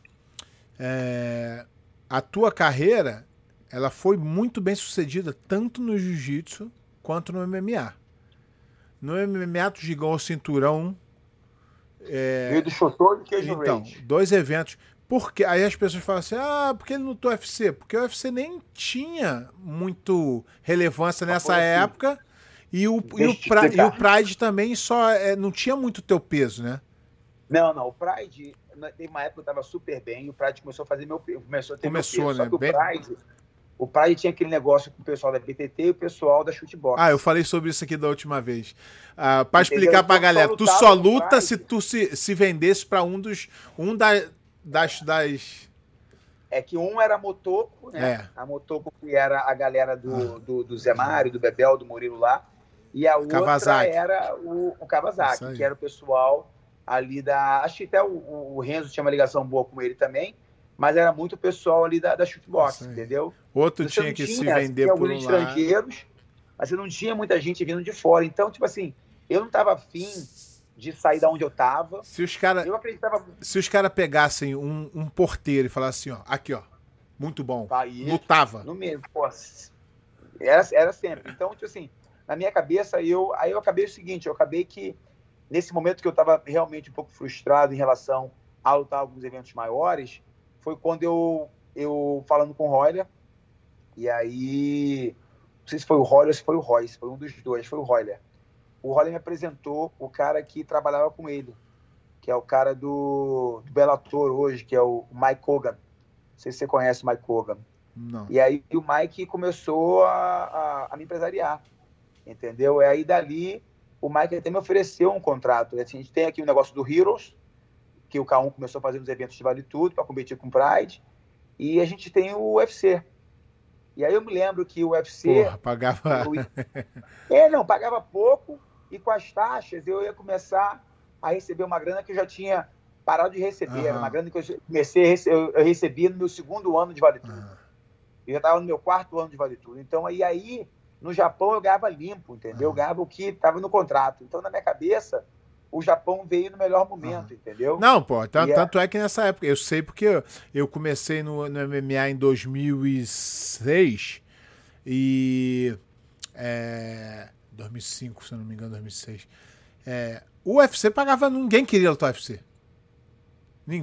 é, a tua carreira, ela foi muito bem sucedida tanto no jiu-jitsu quanto no MMA. No MMA tu ganhou o cinturão. É, Veio do Shotokan e Queijo Então, dois eventos. Porque aí as pessoas falam assim: "Ah, porque ele lutou UFC?" Porque o UFC nem tinha muito relevância nessa época. E o, e o, pra, e, o Pride também só é, não tinha muito teu peso, né? Não, não. O Pride, tem uma época que eu tava super bem, o Pride começou a fazer meu começou a ter começou, peso. Né? O Pride, o Pride tinha aquele negócio com o pessoal da BTT e o pessoal da Shootbox. Ah, eu falei sobre isso aqui da última vez. Ah, para explicar pra galera, tu só luta se tu se, se vendesse para um dos um da, das das É que um era a Motoco, né? É. A Motoco que era a galera do, do, do Zé Mário, do Bebel, do Murilo lá. E a outra Kawasaki. era o, o Kawasaki, que era o pessoal ali da. Acho que até o, o Renzo tinha uma ligação boa com ele também, mas era muito o pessoal ali da, da shootbox, entendeu? Outro Você tinha que se tinha, você vender por alguns um lado. estrangeiros, mas você não tinha muita gente vindo de fora. Então, tipo assim, eu não tava afim de sair da onde eu tava. Se os caras Eu acreditava. se os cara pegassem um, um porteiro e falassem assim, ó, aqui, ó, muito bom, Tá, lutava. No mesmo, pô. Era, era sempre. Então, tipo assim, na minha cabeça, eu, aí eu acabei o seguinte, eu acabei que, nesse momento que eu estava realmente um pouco frustrado em relação a lutar alguns eventos maiores, foi quando eu, eu falando com o Royler, e aí, não sei se foi o Royler ou se foi o Royce, foi um dos dois, foi o Royler. O Royler me apresentou o cara que trabalhava com ele, que é o cara do, do Bellator hoje, que é o Mike Hogan. Não sei se você conhece o Mike Hogan. Não. E aí o Mike começou a, a, a me empresariar, entendeu? E aí dali o Mike até me ofereceu um contrato. A gente tem aqui o negócio do Heroes, que o K1 começou a fazer uns eventos de Vale Tudo para competir com o Pride, e a gente tem o UFC. E aí eu me lembro que o UFC... Porra, pagava. É, não, pagava pouco e com as taxas eu ia começar a receber uma grana que eu já tinha parado de receber. Era Aham. uma grana que eu comecei eu, eu recebia no meu segundo ano de Vale Tudo. Ah, Eu já estava no meu quarto ano de Vale Tudo. Então, aí, aí no Japão, eu ganhava limpo, entendeu? Eu Aham. ganhava o que estava no contrato. Então, na minha cabeça, o Japão veio no melhor momento, entendeu? Não, pô, é- tanto é que nessa época, eu sei porque eu, eu comecei no, no MMA em 2006 e. É, 2005, se eu não me engano, 2006. É, o UFC pagava, ninguém queria lutar UFC.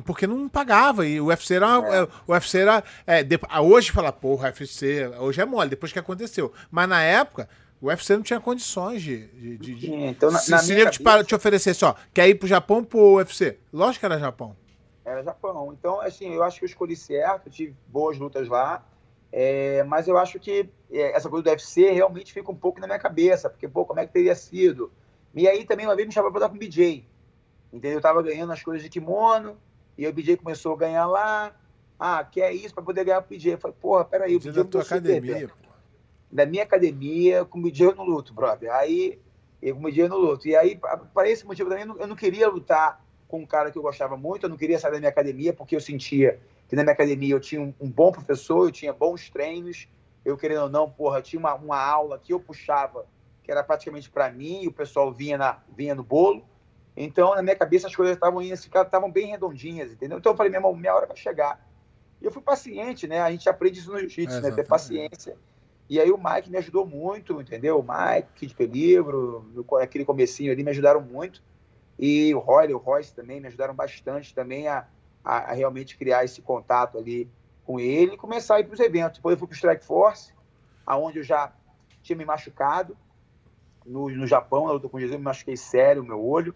Porque não pagava, e o UFC era. uma- É. é, O UFC era. é, depo- ah, hoje fala, pô, o UFC, hoje é mole, depois que aconteceu. Mas na época, o UFC não tinha condições de. de, de- de- Então, na, se na se minha te, cabeça, te oferecesse, ó, quer ir pro Japão pro UFC? Lógico que era Japão. era Japão. Então, assim, eu acho que eu escolhi certo, tive boas lutas lá. É, mas eu acho que é, essa coisa do UFC realmente fica um pouco na minha cabeça, porque, pô, como é que teria sido? E aí também uma vez me chamaram pra lutar com o BJ. Entendeu? Eu tava ganhando as coisas de kimono, e o BJ começou a ganhar lá. Ah, quer isso pra poder ganhar o BJ? Eu falei, porra, peraí, o BJ da tua academia, pô. da minha academia, com o BJ eu não luto, brother. Aí, eu com o BJ eu não luto. E aí, para esse motivo também, eu não, eu não queria lutar com um cara que eu gostava muito, eu não queria sair da minha academia, porque eu sentia que na minha academia eu tinha um, um bom professor, eu tinha bons treinos, eu querendo ou não, porra, tinha uma, uma aula que eu puxava, que era praticamente para mim, e o pessoal vinha, na, vinha no bolo. Então, na minha cabeça, as coisas estavam indo, estavam bem redondinhas, entendeu? Então, eu falei, meu irmão, minha hora vai chegar. E eu fui paciente, né? A gente aprende isso no jiu-jitsu, né? Ter paciência. E aí o Mike me ajudou muito, entendeu? O Mike, Kid Peligro, no- aquele comecinho ali me ajudaram muito. E o Roy, o Royce também me ajudaram bastante também a, a- a realmente criar esse contato ali com ele e começar a ir para os eventos. Depois eu fui para o Strike Force, aonde eu já tinha me machucado no, no Japão, na luta com Jesus, eu me machuquei sério o meu olho.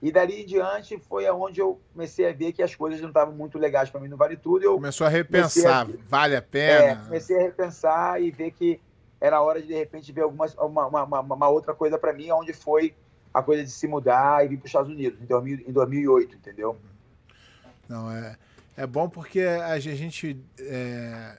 E dali em diante foi aonde eu comecei a ver que as coisas não estavam muito legais para mim no Vale Tudo. Eu Começou a repensar, Comecei vale a é, pena. comecei a repensar e ver que era hora de, de repente, ver algumas, uma, uma, uma- uma outra coisa para mim, onde foi a coisa de se mudar e vir para os Estados Unidos, em, 2000, em 2008, entendeu? Não, é, é bom porque a gente. É,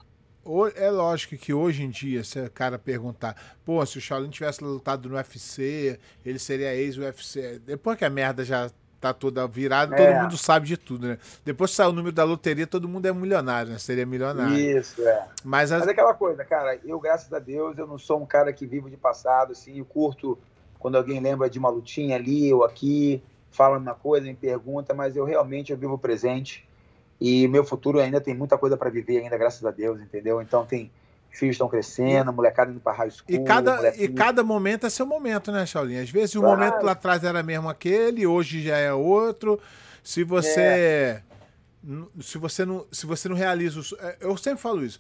é lógico que hoje em dia, se o cara perguntar, pô, se o Shaolin tivesse lutado no UFC, ele seria ex-UFC. Depois que a merda já tá toda virada, É. todo mundo sabe de tudo, né? Depois que sai o número da loteria, todo mundo é milionário, né? Seria milionário. Isso, é. Mas as, Mas é aquela coisa, cara, eu, graças a Deus, eu não sou um cara que vivo de passado, assim, eu curto quando alguém lembra de uma lutinha ali ou aqui, fala uma coisa, me pergunta, mas eu realmente eu vivo o presente e meu futuro ainda tem muita coisa para viver ainda, graças a Deus, entendeu? Então tem filhos estão crescendo, molecada indo para high school, E cada, e cada momento é seu momento, né, Shaolin? Às vezes o Claro. momento lá atrás era mesmo aquele, hoje já é outro. Se você. É. Se você não, se você não realiza. os- é, Eu sempre falo isso.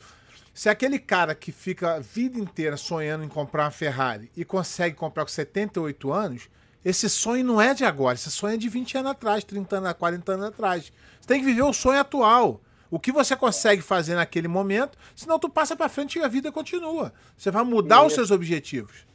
Se aquele cara que fica a vida inteira sonhando em comprar uma Ferrari e consegue comprar com 78 anos, esse sonho não é de agora, esse sonho é de 20 anos atrás, 30 anos, 40 anos atrás. Você tem que viver o sonho atual. O que você consegue fazer naquele momento, senão tu passa pra frente e a vida continua. Você vai mudar os seus objetivos.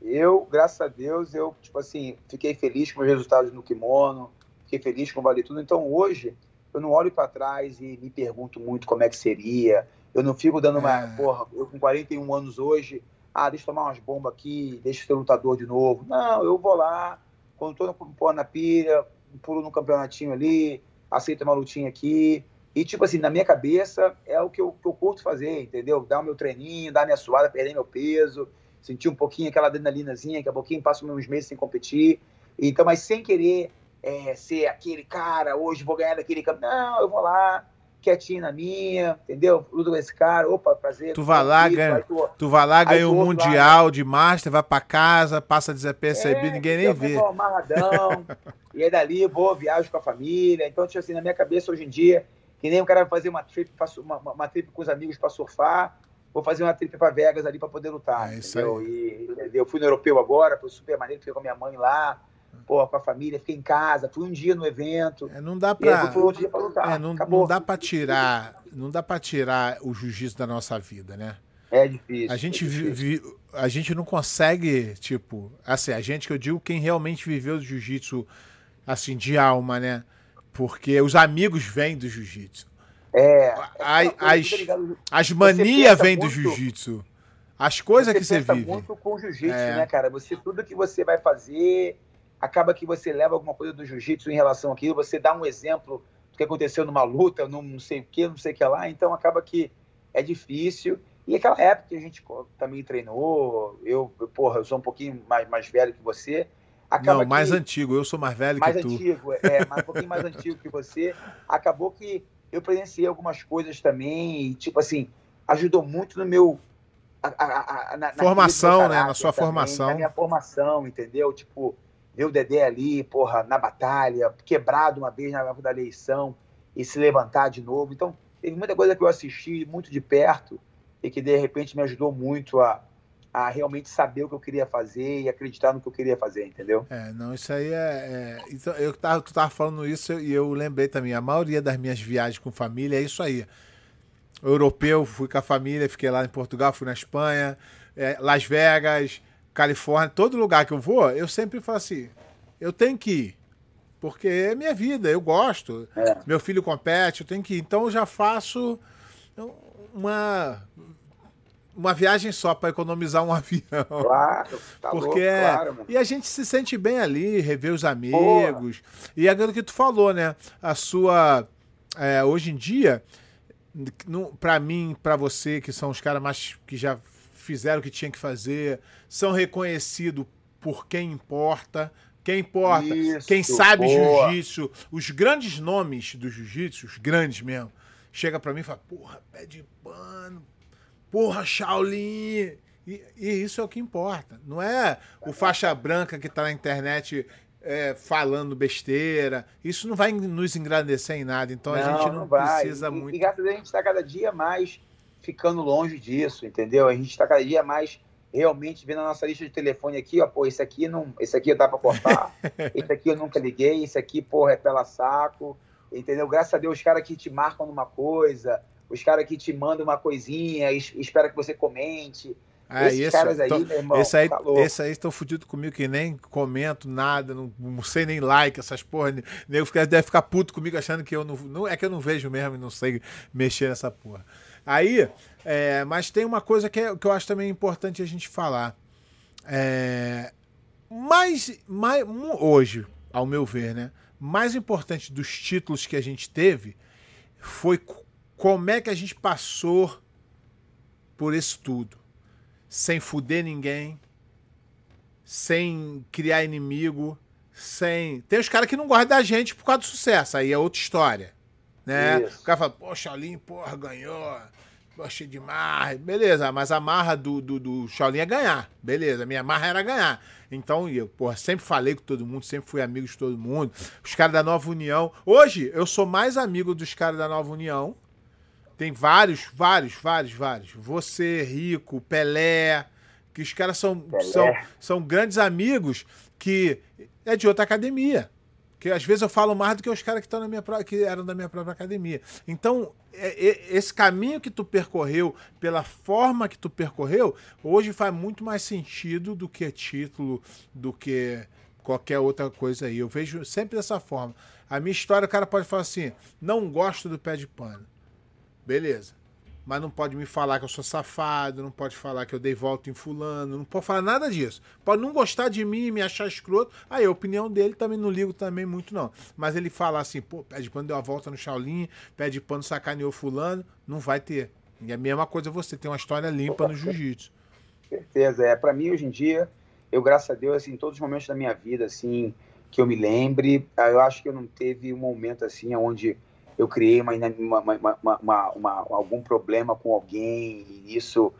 Eu, graças a Deus, eu, tipo assim, fiquei feliz com os resultados no kimono, fiquei feliz com o Vale Tudo. Então, hoje, eu não olho para trás e me pergunto muito como é que seria. Eu não fico dando uma. É. Porra, eu com 41 anos hoje, ah, deixa eu tomar umas bombas aqui, deixa eu ser lutador de novo. Não, eu vou lá, quando tô no, na pilha, pulo no campeonatinho ali, aceito uma lutinha aqui. E, tipo assim, na minha cabeça, é o que eu, que eu curto fazer, entendeu? Dar o meu treininho, dar minha suada, perder meu peso, sentir um pouquinho aquela adrenalinazinha, daqui a pouquinho passo uns meses sem competir. Então, mas sem querer é, ser aquele cara, hoje vou ganhar daquele cara. Não, eu vou lá, quietinho na minha, entendeu? Luto com esse cara, opa, prazer. Tu vai lá, ganha, tu, tu vai lá, ganha o um Mundial lá, de Master, vai pra casa, passa desapercebido, é, ninguém nem vê. amarradão, e aí dali vou, viajo com a família. Então, tipo assim, na minha cabeça hoje em dia, que nem o cara vai fazer uma trip, uma, uma trip com os amigos para surfar, vou fazer uma trip para Vegas ali para poder lutar. É entendeu? E, entendeu? Fui no europeu agora, foi super maneiro, fui com a minha mãe lá, porra, com a família, fiquei em casa, fui um dia no evento. É, não dá para lutar. É, não, não, dá para tirar, não dá para tirar o jiu-jitsu da nossa vida, né? É difícil. A gente é difícil. Vi, a gente não consegue, tipo, assim, a gente que eu digo quem realmente viveu o jiu-jitsu assim de alma, né? Porque os amigos vêm do jiu-jitsu. É. É as, as manias vêm do jiu-jitsu. As coisas que você vive. muito com o jiu-jitsu, é. né, cara? Você, tudo que você vai fazer, acaba que você leva alguma coisa do jiu-jitsu em relação àquilo, você dá um exemplo do que aconteceu numa luta, num não sei o que, não sei o que lá, então acaba que é difícil. E aquela época que a gente também treinou, eu, porra, eu sou um pouquinho mais, mais velho que você, Acaba não, mais que, antigo, eu sou mais velho mais que tu. Mais antigo, é, mais, um pouquinho mais antigo que você. Acabou que eu presenciei algumas coisas também, e, tipo assim, ajudou muito no meu. A, a, a, na, formação, né? Na sua também, formação. Na minha formação, entendeu? Tipo, ver o Dedé ali, porra, na batalha, quebrado uma vez na época da eleição e se levantar de novo. Então, teve muita coisa que eu assisti muito de perto e que de repente me ajudou muito a, a realmente saber o que eu queria fazer e acreditar no que eu queria fazer, entendeu? É, não, isso aí é. é... Então, eu tava, tu tava falando isso e eu lembrei também. A maioria das minhas viagens com família é isso aí. Europeu, fui com a família, fiquei lá em Portugal, fui na Espanha, é, Las Vegas, Califórnia, todo lugar que eu vou, eu sempre falo assim: eu tenho que ir. Porque é minha vida, eu gosto. É. Meu filho compete, eu tenho que ir. Então eu já faço uma uma viagem só para economizar um avião. Claro, tá Porque louco, é... claro, E a gente se sente bem ali, rever os amigos. Porra. E aquilo que tu falou, né? A sua. É, hoje em dia, para mim, para você, que são os caras mais que já fizeram o que tinha que fazer, são reconhecidos por quem importa. Quem importa, Isso, quem sabe jiu-jitsu, os grandes nomes do jiu-jitsu, os grandes mesmo, chega para mim e fala: porra, pé de pano, porra, Shaolin. E, e, isso é o que importa. Não é o faixa branca que tá na internet é, falando besteira. Isso não vai nos engrandecer em nada. Então não, a gente não, não precisa e, muito. E graças a Deus a gente está cada dia mais ficando longe disso, entendeu? A gente está cada dia mais realmente vendo a nossa lista de telefone aqui, ó, pô, esse aqui não, esse aqui dá para cortar, esse aqui eu nunca liguei, esse aqui, porra, é pela saco, entendeu? Graças a Deus, os caras que te marcam numa coisa, os caras que te mandam uma coisinha, espera que você comente. Ah, Esses isso, caras aí, tô, meu irmão, esse aí, tá esse aí estão fudidos comigo que nem comento nada, não, não, sei nem like, essas porra. Nego deve ficar puto comigo achando que eu não, não. É que eu não vejo mesmo e não sei mexer nessa porra. Aí, é, mas tem uma coisa que, é, que eu acho também importante a gente falar. É, mais, mais, hoje, ao meu ver, né? Mais importante dos títulos que a gente teve foi como é que a gente passou por isso tudo? Sem fuder ninguém, sem criar inimigo, sem. Tem os caras que não gostam da gente por causa do sucesso, aí é outra história. Né? Isso. O cara fala, pô, Shaolin, porra, ganhou. Gostei demais. Beleza, mas a marra do, do, do Shaolin é ganhar. Beleza, minha marra era ganhar. Então, eu, porra, sempre falei com todo mundo, sempre fui amigo de todo mundo. Os caras da Nova União. Hoje, eu sou mais amigo dos caras da Nova União tem vários, vários, vários, vários. Você, Rico, Pelé, que os caras são, são, são grandes amigos que é de outra academia. Que às vezes eu falo mais do que os caras que estão na minha que eram da minha própria academia. Então, é, é, esse caminho que tu percorreu, pela forma que tu percorreu, hoje faz muito mais sentido do que título, do que qualquer outra coisa aí. Eu vejo sempre dessa forma. A minha história, o cara pode falar assim: não gosto do pé de pano. Beleza. Mas não pode me falar que eu sou safado, não pode falar que eu dei volta em fulano, não pode falar nada disso. Pode não gostar de mim, me achar escroto. Aí a opinião dele também não ligo também muito não. Mas ele falar assim, pô, pé de pano deu uma volta no Shaolin, pé de pano sacaneou fulano, não vai ter. E é a mesma coisa você tem uma história limpa no jiu-jitsu. Certeza, é. Para mim hoje em dia, eu graças a Deus, assim, todos os momentos da minha vida, assim, que eu me lembre, eu acho que eu não teve um momento assim onde eu criei uma, uma, uma, uma, algum problema com alguém e isso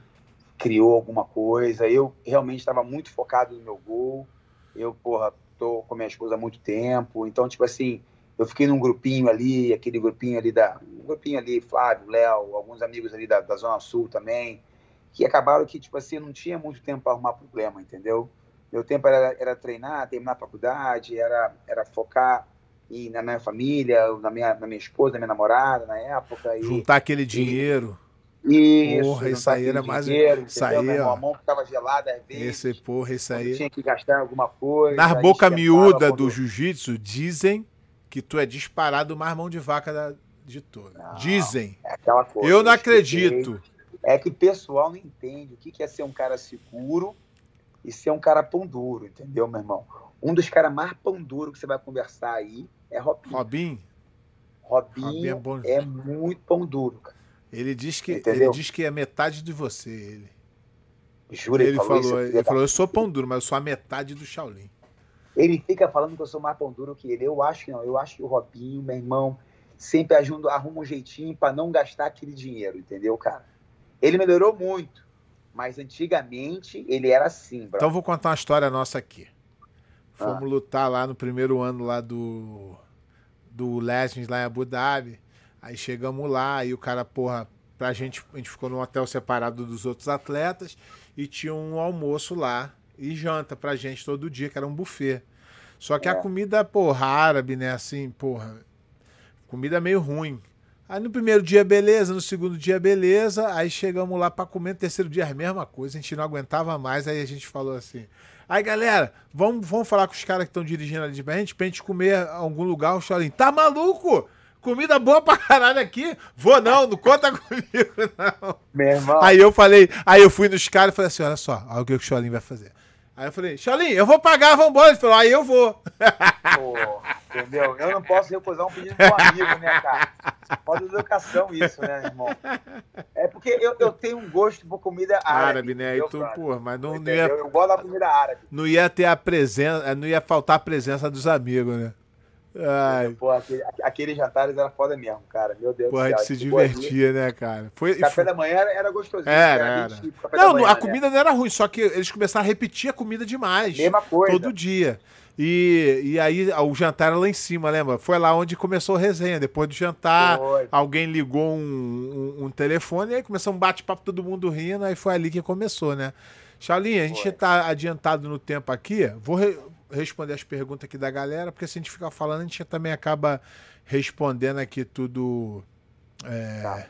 criou alguma coisa. Eu realmente estava muito focado no meu gol. Eu, porra, tô com minha esposa há muito tempo. Então, tipo assim, eu fiquei num grupinho ali, aquele grupinho ali da. Um grupinho ali, Flávio, Léo, alguns amigos ali da, da Zona Sul também, que acabaram que, tipo assim, não tinha muito tempo para arrumar problema, entendeu? Meu tempo era, era treinar, terminar a faculdade, era, era focar e na minha família, na minha, na minha esposa, na minha namorada na época. E, juntar aquele dinheiro. E, isso, porra, isso aí era mais. Dinheiro, isso aí, ó. A mão ficava gelada às vezes. Esse, porra, isso aí. Tinha que gastar alguma coisa. Na boca miúda do jiu-jitsu, dizem que tu é disparado mais mão de vaca da, de toda. Dizem. É aquela coisa. Eu não acredito. É que o pessoal não entende o que é ser um cara seguro e ser um cara pão duro, entendeu, meu irmão? Um dos caras mais pão duro que você vai conversar aí é Robinho. Robinho? Robinho, Robinho é, é, muito pão duro, cara. Ele diz que ele diz que é metade de você, ele. Jura, ele, ele falou, falou ele falou, eu sou pão duro, mas eu sou a metade do Shaolin. Ele fica falando que eu sou mais pão duro que ele. Eu acho que não. Eu acho que o Robinho, meu irmão, sempre ajuda, arruma um jeitinho para não gastar aquele dinheiro, entendeu, cara? Ele melhorou muito, mas antigamente ele era assim, bro. Então vou contar uma história nossa aqui. Fomos ah. lutar lá no primeiro ano lá do do Legends lá em Abu Dhabi. Aí chegamos lá e o cara, porra, pra gente, a gente ficou num hotel separado dos outros atletas e tinha um almoço lá e janta pra gente todo dia, que era um buffet. Só que é. a comida, porra, árabe, né, assim, porra, comida meio ruim. Aí no primeiro dia, beleza, no segundo dia, beleza. Aí chegamos lá para comer, no terceiro dia, a mesma coisa, a gente não aguentava mais. Aí a gente falou assim: Aí, galera, vamos, vamos falar com os caras que estão dirigindo ali de gente pra gente comer algum lugar. O Chorinho, tá maluco? Comida boa pra caralho aqui? Vou não, não conta comigo, não. Meu irmão. Aí eu falei, aí eu fui nos caras e falei assim: olha só, olha o que o Cholinho vai fazer. Aí eu falei, Cholinho, eu vou pagar, vambora. Ele falou, aí eu vou. Pô, entendeu? Eu não posso recusar um pedido do amigo, né, cara? Pode educação isso, né, irmão? É porque eu, eu tenho um gosto por comida árabe. Árabe, né? Aí tu, pô, mas não, não ia. Eu gosto da comida árabe. Não ia ter a presença, não ia faltar a presença dos amigos, né? Ai. Pô, aquele, aqueles jantares era foda mesmo, cara. Meu Deus Pô, do céu. a gente se divertia, né, cara? Foi, café foi... da manhã era, era gostosinho. Era, era. não, manhã, a né? comida não era ruim, só que eles começaram a repetir a comida demais. Mesma coisa. Todo dia. E, e aí o jantar era lá em cima, lembra? Foi lá onde começou a resenha. Depois do jantar, foi. alguém ligou um, um, um, telefone e aí começou um bate-papo, todo mundo rindo, aí foi ali que começou, né? Charlinha, a gente está adiantado no tempo aqui. Vou, re responder as perguntas aqui da galera, porque se a gente ficar falando, a gente também acaba respondendo aqui tudo. É... Tá.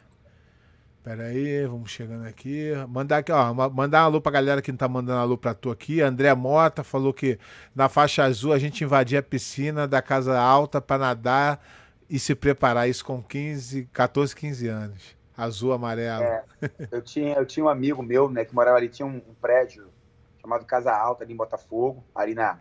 Pera aí, vamos chegando aqui. Mandar aqui, ó, mandar um alô pra galera que não tá mandando alô pra tu aqui. André Mota falou que na faixa azul a gente invadia a piscina da casa alta para nadar e se preparar isso com 15, 14, 15 anos. Azul, amarelo. É, eu, tinha, eu tinha um amigo meu, né, que morava ali, tinha um, um prédio chamado Casa Alta ali em Botafogo, ali na,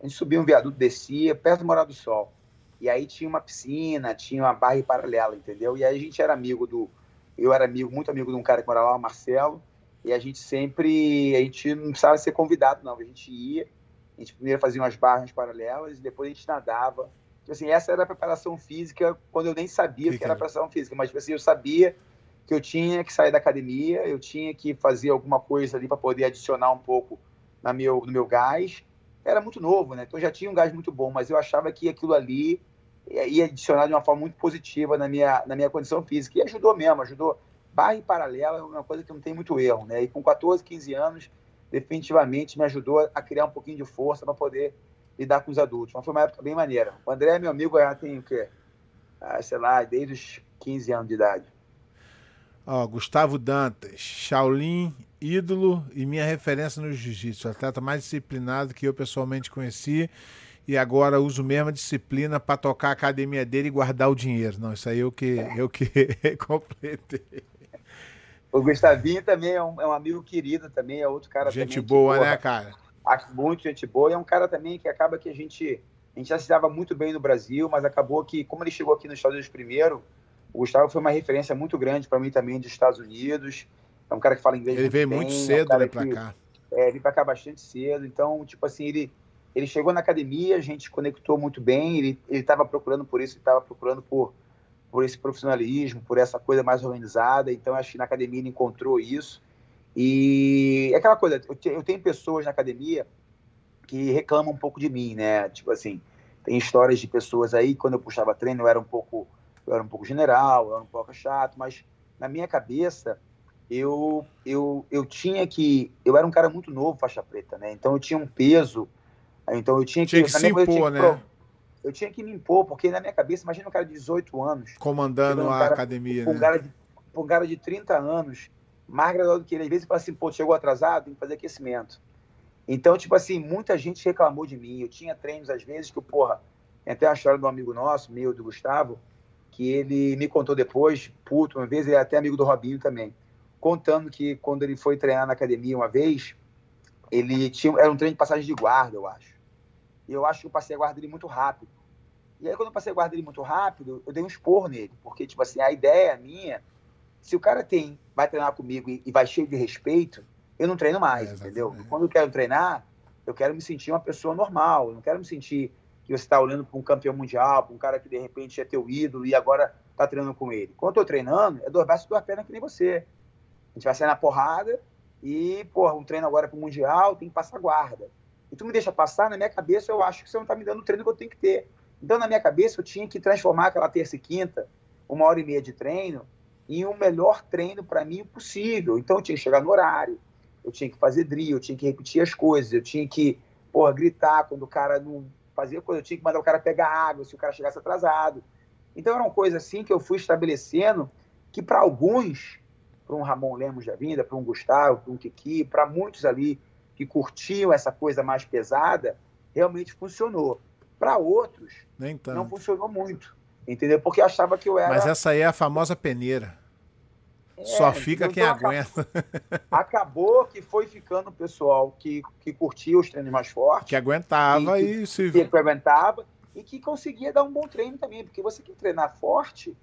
a gente subia um viaduto, descia, perto do Morado do Sol. E aí tinha uma piscina, tinha uma barra paralela, entendeu? E aí a gente era amigo do. Eu era amigo, muito amigo de um cara que morava lá, o Marcelo. E a gente sempre. A gente não precisava ser convidado, não. A gente ia, a gente primeiro fazia umas barras paralelas e depois a gente nadava. Tipo assim, essa era a preparação física quando eu nem sabia que, que era preparação física, mas tipo assim, eu sabia que eu tinha que sair da academia, eu tinha que fazer alguma coisa ali para poder adicionar um pouco na meu, no meu gás era muito novo, né? Então já tinha um gás muito bom, mas eu achava que aquilo ali ia adicionar de uma forma muito positiva na minha, na minha condição física. E ajudou mesmo, ajudou. Barra em paralela é uma coisa que não tem muito erro, né? E com 14, 15 anos, definitivamente me ajudou a criar um pouquinho de força para poder lidar com os adultos. Mas foi uma época bem maneira. O André meu amigo, já tem o quê? Ah, sei lá, desde os 15 anos de idade. Ó, Gustavo Dantas, Shaolin, ídolo e minha referência no jiu-jitsu. Atleta mais disciplinado que eu pessoalmente conheci e agora uso mesma disciplina para tocar a academia dele e guardar o dinheiro. Não, isso aí eu que, eu que completei. O Gustavinho também é um, é um, amigo querido também, é outro cara gente boa, que, porra, né, cara? Acho muito gente boa. E é um cara também que acaba que a gente a gente já se dava muito bem no Brasil, mas acabou que, como ele chegou aqui nos Estados Unidos primeiro, o Gustavo foi uma referência muito grande para mim também dos Estados Unidos. É um cara que fala inglês Ele veio bem, muito cedo, é um né, pra cá. É, veio pra cá bastante cedo. Então, tipo assim, ele, ele chegou na academia, a gente conectou muito bem, ele estava procurando por isso, ele estava procurando por, por esse profissionalismo, por essa coisa mais organizada. Então, acho que na academia ele encontrou isso. E é aquela coisa, eu tenho pessoas na academia que reclamam um pouco de mim, né? Tipo assim, tem histórias de pessoas aí, quando eu puxava treino, eu era um pouco, eu era um pouco general, eu era um pouco chato, mas na minha cabeça, eu, eu, eu tinha que. Eu era um cara muito novo, faixa preta, né? Então eu tinha um peso. Então eu tinha que. Tinha que se impor, eu né? Que, eu tinha que me impor, porque na minha cabeça, imagina um cara de 18 anos. Comandando um a cara, academia. Um, né? cara de, um cara de 30 anos, mais graduado do que ele. Às vezes fala assim, pô, chegou atrasado, tem que fazer aquecimento. Então, tipo assim, muita gente reclamou de mim. Eu tinha treinos, às vezes, que, porra, tem até a história de um amigo nosso, meu, do Gustavo, que ele me contou depois, puto, uma vez, ele é até amigo do Robinho também, contando que quando ele foi treinar na academia uma vez, ele tinha, era um treino de passagem de guarda, eu acho. E eu acho que eu passei a guarda dele muito rápido. E aí, quando eu passei a guarda dele muito rápido, eu dei um expor nele, porque, tipo assim, a ideia minha, se o cara tem, vai treinar comigo e, e vai cheio de respeito, eu não treino mais, é, entendeu? Quando eu quero treinar, eu quero me sentir uma pessoa normal, eu não quero me sentir que você está olhando para um campeão mundial, para um cara que de repente é teu ídolo e agora está treinando com ele. Quando eu estou treinando, é dois braços e duas pernas que nem você. A gente vai sair na porrada e, porra, um treino agora para o mundial tem que passar guarda. E tu me deixa passar, na minha cabeça eu acho que você não está me dando o treino que eu tenho que ter. Então, na minha cabeça, eu tinha que transformar aquela terça e quinta, uma hora e meia de treino, em o um melhor treino para mim possível. Então, eu tinha que chegar no horário, eu tinha que fazer drill, eu tinha que repetir as coisas, eu tinha que, porra, gritar quando o cara não fazia coisa, eu tinha que mandar o cara pegar água se o cara chegasse atrasado. Então eram coisas assim que eu fui estabelecendo que para alguns, para um Ramon Lemos da Vinda, para um Gustavo, para um Kiki, para muitos ali que curtiam essa coisa mais pesada, realmente funcionou. Para outros, não funcionou muito, entendeu? Porque achava que eu era... Mas essa aí é a famosa peneira. É, Só fica quem acabou, aguenta. Acabou que foi ficando o pessoal que, que curtia os treinos mais fortes. Que aguentava e, e se. Que, que aguentava e que conseguia dar um bom treino também. Porque você quer treinar forte,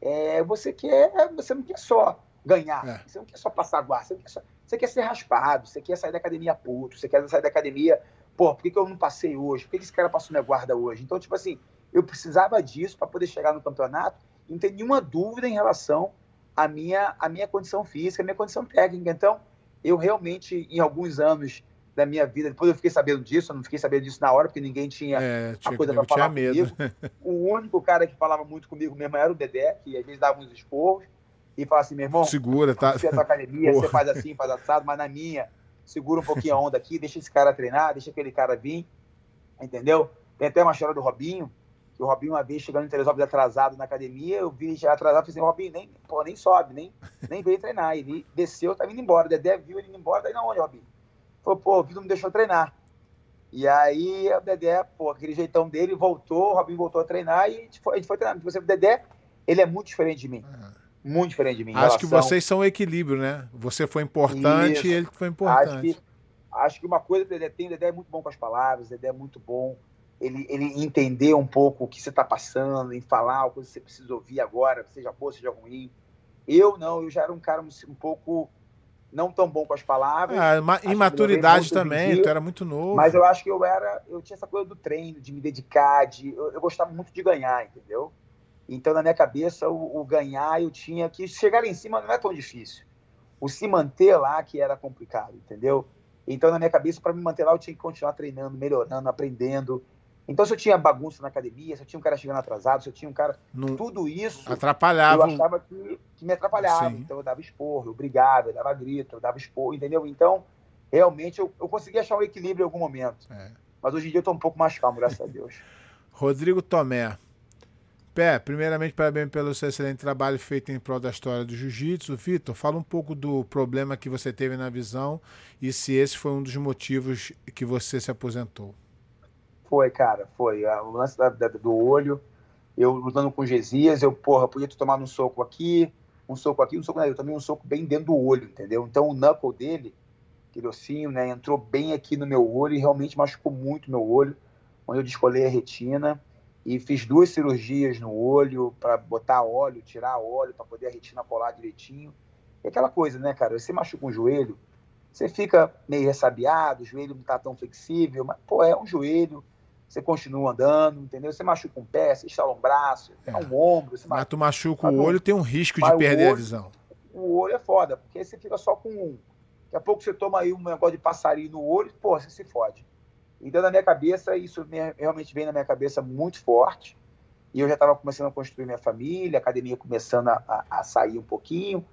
é, você quer. Você não quer só ganhar. É. Você não quer só passar guarda. Você, quer só, você quer ser raspado, você quer sair da academia puto, você quer sair da academia. Pô, por que, que eu não passei hoje? Por que, que esse cara passou minha guarda hoje? Então, tipo assim, eu precisava disso para poder chegar no campeonato não ter nenhuma dúvida em relação a minha, a minha condição física, a minha condição técnica. Então, eu realmente, em alguns anos da minha vida, depois eu fiquei sabendo disso, eu não fiquei sabendo disso na hora, porque ninguém tinha, é, tinha a coisa para falar medo. comigo. o único cara que falava muito comigo mesmo era o Dedé, que às vezes dava uns esporros e falava assim, meu irmão, segura, tá? Você é tua academia, você faz assim, faz assado, mas na minha, segura um pouquinho a onda aqui, deixa esse cara treinar, deixa aquele cara vir, entendeu? Tem até uma história do Robinho, o Robinho, uma vez chegando em Teresópolis atrasado na academia, eu vi já atrasado, falei assim, Robinho, nem, pô, nem sobe, nem, nem veio treinar. Ele desceu, tá indo embora. O Dedé viu ele indo embora, daí na onde, Robinho? Falou, pô, o Vitor não me deixou treinar. E aí o Dedé, pô, aquele jeitão dele, voltou, o Robinho voltou a treinar e a gente foi, a gente foi treinar. Você, o Dedé, ele é muito diferente de mim. Muito diferente de mim. Acho relação... que vocês são equilíbrio, né? Você foi importante Isso. e ele foi importante. Acho que, acho que uma coisa Dedé tem, o Dedé é muito bom com as palavras, o Dedé é muito bom ele, ele entender um pouco o que você está passando, em falar o que você precisa ouvir agora, seja boa, seja ruim. Eu não, eu já era um cara um, um pouco não tão bom com as palavras. Ah, imaturidade também, tu era muito novo. Mas eu acho que eu era, eu tinha essa coisa do treino, de me dedicar, de, eu, eu gostava muito de ganhar, entendeu? Então, na minha cabeça, o, o, ganhar, eu tinha que chegar em cima não é tão difícil. O se manter lá que era complicado, entendeu? Então, na minha cabeça, para me manter lá, eu tinha que continuar treinando, melhorando, aprendendo. Então, se eu tinha bagunça na academia, se eu tinha um cara chegando atrasado, se eu tinha um cara. Não... Tudo isso. Atrapalhava. Eu achava que, que me atrapalhava. Sim. Então, eu dava esporro, eu brigava, eu dava grito, eu dava esporro, entendeu? Então, realmente, eu, eu consegui achar um equilíbrio em algum momento. É. Mas hoje em dia eu estou um pouco mais calmo, graças a Deus. Rodrigo Tomé. Pé, primeiramente, parabéns pelo seu excelente trabalho feito em prol da história do jiu-jitsu. Vitor, fala um pouco do problema que você teve na visão e se esse foi um dos motivos que você se aposentou. Foi, cara, foi. O lance da, da, do olho, eu lutando com Gesias, eu, porra, podia tomado um soco aqui, um soco aqui, um soco ali. Eu tomei um soco bem dentro do olho, entendeu? Então o knuckle dele, aquele ossinho, né, entrou bem aqui no meu olho e realmente machucou muito meu olho, onde eu descolei a retina e fiz duas cirurgias no olho para botar óleo, tirar óleo, para poder a retina colar direitinho. E aquela coisa, né, cara? Você machuca um joelho, você fica meio ressabiado, o joelho não tá tão flexível, mas, pô, é um joelho, você continua andando, entendeu? Você machuca um pé, você instala um braço, é. um ombro. Você mas tu machuca o olho, tem um risco de perder olho, a visão. O olho é foda, porque aí você fica só com um. Daqui a pouco você toma aí um negócio de passarinho no olho, pô, você se fode. Então, na minha cabeça, isso realmente vem na minha cabeça muito forte. E eu já estava começando a construir minha família, a academia começando a, a, sair um pouquinho.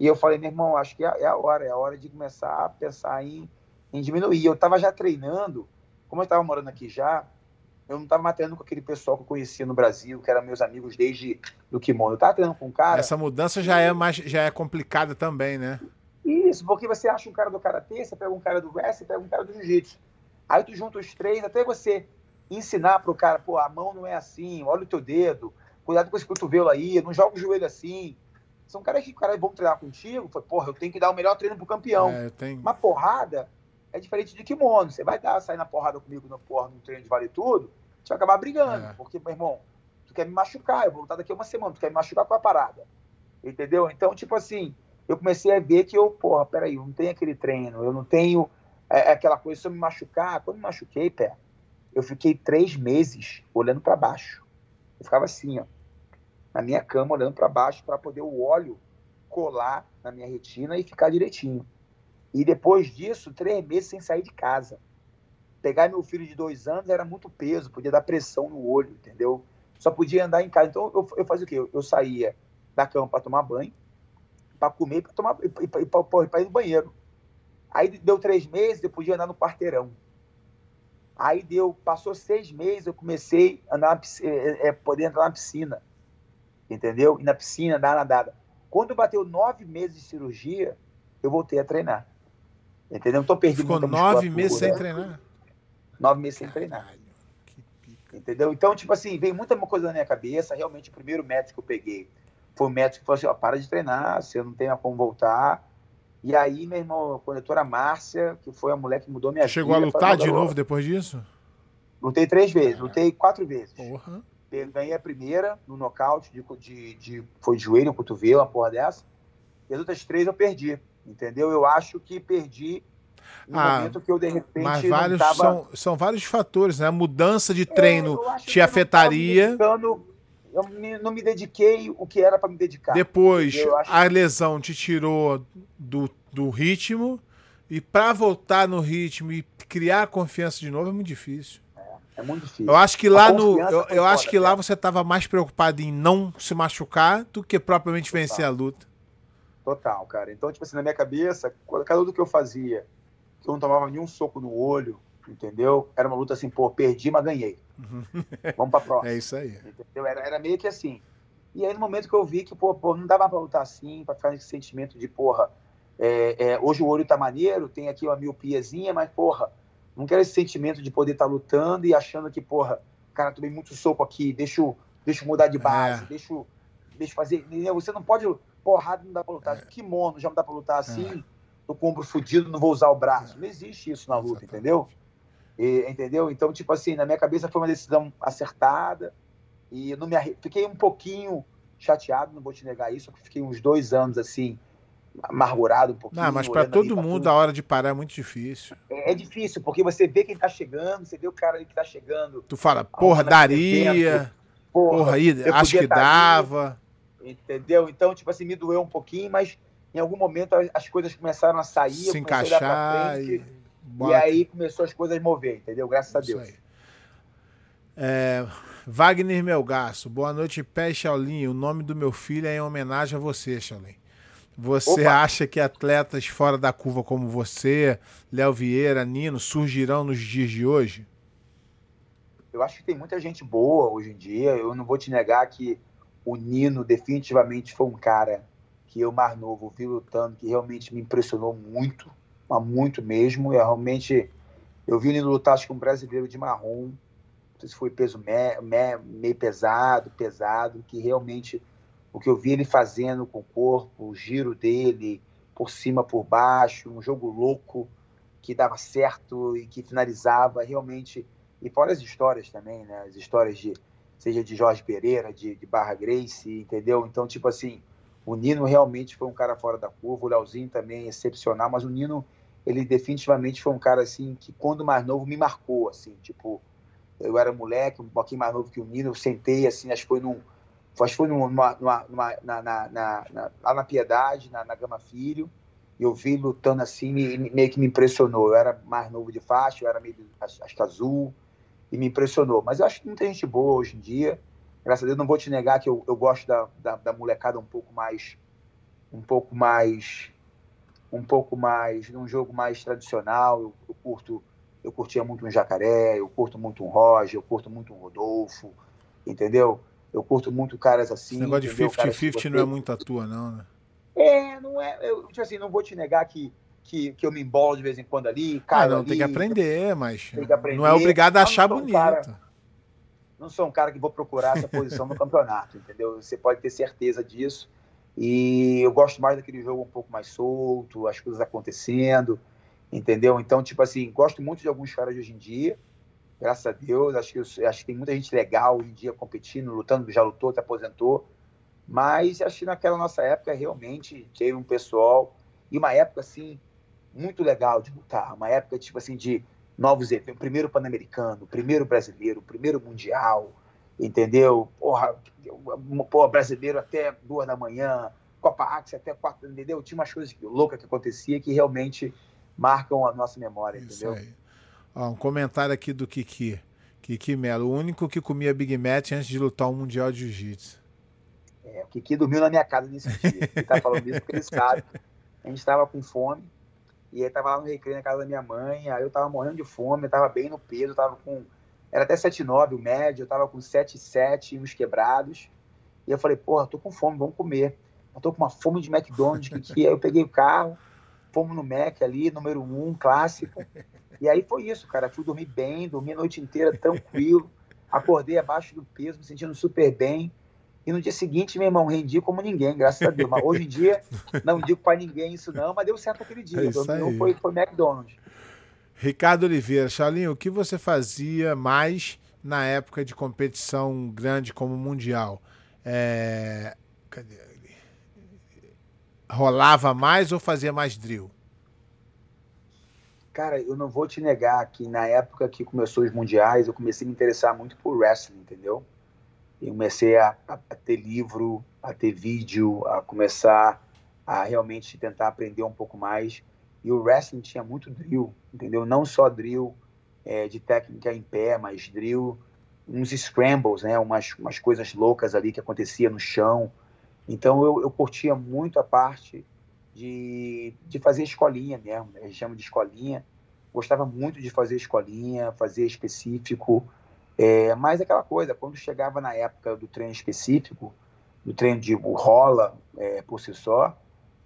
E eu falei, meu irmão, acho que é, é a hora, é a hora de começar a pensar em, em diminuir. Eu estava já treinando, como eu estava morando aqui já, eu não estava mais treinando com aquele pessoal que eu conhecia no Brasil, que eram meus amigos desde do kimono. Eu estava treinando com um cara. Essa mudança já é mais já é complicada também, né? Isso, porque você acha um cara do karatê, você pega um cara do wrestling, pega um cara do jiu-jitsu. Aí tu junta os três, até você ensinar pro cara, pô, a mão não é assim, olha o teu dedo, cuidado com esse cotovelo aí, não joga o joelho assim. São caras que cara, vão treinar contigo, foi, porra, eu tenho que dar o melhor treino pro campeão. É, tenho... Uma porrada é diferente de kimono. Você vai dar, sair na porrada comigo no, porra, no treino de vale tudo, você vai acabar brigando. É. Porque, meu irmão, tu quer me machucar, eu vou lutar daqui a uma semana, tu quer me machucar com a parada. Entendeu? Então, tipo assim, eu comecei a ver que eu, porra, peraí, eu não tenho aquele treino, eu não tenho é, é, aquela coisa, se eu me machucar, quando me machuquei, pé, eu fiquei três meses olhando para baixo. Eu ficava assim, ó, na minha cama, olhando para baixo, para poder o óleo colar na minha retina e ficar direitinho. E depois disso, três meses sem sair de casa. Pegar meu filho de dois anos era muito peso, podia dar pressão no olho, entendeu? Só podia andar em casa. Então eu, eu fazia o quê? Eu, eu saía da cama para tomar banho, para comer para tomar e para ir no banheiro. Aí deu três meses, eu podia andar no quarteirão. Aí deu, passou seis meses, eu comecei a andar na, é, é, poder entrar na piscina. Entendeu? E na piscina, andar nadada. Quando bateu nove meses de cirurgia, eu voltei a treinar. Entendeu? Então perdi Ficou nove meses sem treinar? Nove meses sem treinar. Entendeu? Então, tipo assim, veio muita coisa na minha cabeça. Realmente, o primeiro método que eu peguei foi o método que falou assim: ó, para de treinar, você não tem como voltar e aí, meu irmão, a corretora Márcia, que foi a mulher que mudou minha Chegou vida. Chegou a lutar de novo depois disso? Lutei três vezes, lutei quatro vezes. Porra. Ganhei a primeira no nocaute, de, de, de, foi de joelho, cotovelo, uma porra dessa. E as outras três eu perdi, entendeu? Eu acho que perdi no ah, momento que eu, de repente, mas vários, tava... são, são vários fatores, né? A mudança de treino é, te afetaria eu me, não me dediquei o que era para me dedicar. Depois, a lesão te tirou do, do ritmo e para voltar no ritmo e criar confiança de novo é muito difícil. É, é muito difícil. Eu acho que lá no, eu, eu acho que lá você estava mais preocupado em não se machucar do que propriamente vencer a luta. Total, cara. Então, tipo assim, na minha cabeça, cada luta que eu fazia, que eu não tomava nenhum soco no olho, entendeu? Era uma luta assim, pô, perdi, mas ganhei. Uhum. Vamos pra próxima. É isso aí. Entendeu? Era, era meio que assim. E aí, no momento que eu vi que, pô, pô não dava pra lutar assim, pra ficar nesse sentimento de, porra, é, é, hoje o olho tá maneiro, tem aqui uma miopiazinha, mas, porra, não quero esse sentimento de poder estar tá lutando e achando que, porra, cara, tomei muito soco aqui, deixa eu, deixa eu mudar de base, é. deixa, eu, deixa fazer. Você não pode. Porrada não dá pra lutar. É. Kimono já não dá pra lutar assim. É. Tô com o ombro fudido, não vou usar o braço. Não existe isso na luta, entendeu? E, entendeu? Então, tipo assim, na minha cabeça foi uma decisão acertada e não me arre... fiquei um pouquinho chateado, não vou te negar isso, porque fiquei uns dois anos assim amargurado um pouquinho. Não, mas para todo mundo a hora de parar é muito difícil. É, é, difícil, porque você vê quem tá chegando, você vê o cara que tá chegando. Tu fala, porra, daria, porra, porra aí, acho que dava. Entendeu? Então, tipo assim, me doeu um pouquinho, mas em algum momento as coisas começaram a sair, se encaixar e Bora. E aí começou as coisas a mover, entendeu? Graças a Deus. É, Wagner Melgaço, boa noite, Pé Shaolin. O nome do meu filho é em homenagem a você, Shaolin. Você Opa. acha que atletas fora da curva como você, Léo Vieira, Nino, surgirão nos dias de hoje? eu acho que tem muita gente boa hoje em dia. Eu não vou te negar que o Nino definitivamente foi um cara que eu mais novo vi lutando, que realmente me impressionou muito, mas muito mesmo. Eu realmente eu vi o Nino lutar acho que um brasileiro de marrom, não sei se foi peso me, me, meio pesado, pesado, que realmente o que eu vi ele fazendo com o corpo, o giro dele, por cima, por baixo, um jogo louco que dava certo e que finalizava realmente e fora as histórias também, né? As histórias de seja de Jorge Pereira, de, de Barra Grace, entendeu? Então, tipo assim, o Nino realmente foi um cara fora da curva, o Leozinho também é excepcional, mas o Nino, ele definitivamente foi um cara assim que quando mais novo me marcou, assim, tipo, eu era moleque, um pouquinho mais novo que o Nino, eu sentei assim, acho que foi num acho que foi numa, numa, numa na, na, na, lá na Piedade, na, na Gama Filho, e eu vi lutando assim, me, meio que me impressionou. Eu era mais novo de faixa, eu era meio, acho que azul, e me impressionou. Mas eu acho que muita gente boa hoje em dia. Graças a Deus, não vou te negar que eu, eu gosto da, da, da molecada um pouco mais. Um pouco mais. Um pouco mais. num jogo mais tradicional. Eu, eu curto. Eu curtia muito um Jacaré, eu curto muito um Roger, eu curto muito um Rodolfo, entendeu? Eu curto muito caras assim. Esse negócio de 50-50 não é muito a tua, não, né? É, não é. Eu, tipo assim, não vou te negar que que, que eu me embolo de vez em quando ali, Ah, não, ali, tem que aprender, mas que aprender. não é obrigado a achar bonito. Cara, não sou um cara que vou procurar essa posição no campeonato, entendeu? Você pode ter certeza disso. E eu gosto mais daquele jogo um pouco mais solto, as coisas acontecendo, entendeu? Então, tipo assim, gosto muito de alguns caras de hoje em dia, graças a Deus. Acho que, acho que tem muita gente legal hoje em dia competindo, lutando, já lutou, se aposentou. Mas acho que naquela nossa época realmente teve um pessoal, e uma época assim, muito legal de lutar. Uma época, tipo assim, de novos eventos. Primeiro Pan-Americano, primeiro brasileiro, primeiro Mundial, entendeu? Porra, porra, brasileiro até duas da manhã, Copa Axie até quatro, entendeu? Tinha umas coisas loucas que acontecia que realmente marcam a nossa memória, Isso entendeu? Aí. Ó, um comentário aqui do Kiki. Kiki Melo, o único que comia Big Mac antes de lutar um Mundial de Jiu-Jitsu. É, o Kiki dormiu na minha casa nesse dia. Ele tá falando isso porque ele sabe. A gente estava com fome e aí tava lá no recreio na casa da minha mãe, aí eu tava morrendo de fome, tava bem no peso, tava com. Era até 7,9 o médio, eu tava com 7,7 uns quebrados. E eu falei, porra, tô com fome, vamos comer. Eu tô com uma fome de McDonald's, que, que aí eu peguei o carro, fomos no Mac ali, número 1, um, clássico. E aí foi isso, cara. Fui dormir bem, dormi a noite inteira tranquilo, acordei abaixo do peso, me sentindo super bem. E no dia seguinte, meu irmão, rendi como ninguém, graças a Deus. Mas hoje em dia, não digo para ninguém isso não, mas deu certo aquele dia. É não foi, foi McDonald's. Ricardo Oliveira, Charlinho, o que você fazia mais na época de competição grande como Mundial? É... Cadê ele? Rolava mais ou fazia mais drill? Cara, eu não vou te negar que na época que começou os mundiais, eu comecei a me interessar muito por wrestling, entendeu? Eu comecei a, a, a, ter livro, a ter vídeo, a começar a realmente tentar aprender um pouco mais. E o wrestling tinha muito drill, entendeu? Não só drill é, de técnica em pé, mas drill, uns scrambles, né? Umas, umas coisas loucas ali que acontecia no chão. Então eu, eu curtia muito a parte de, de fazer escolinha mesmo, né? a gente chama de escolinha. Gostava muito de fazer escolinha, fazer específico. É, mas aquela coisa, quando chegava na época do treino específico, do treino de rola é, por si só,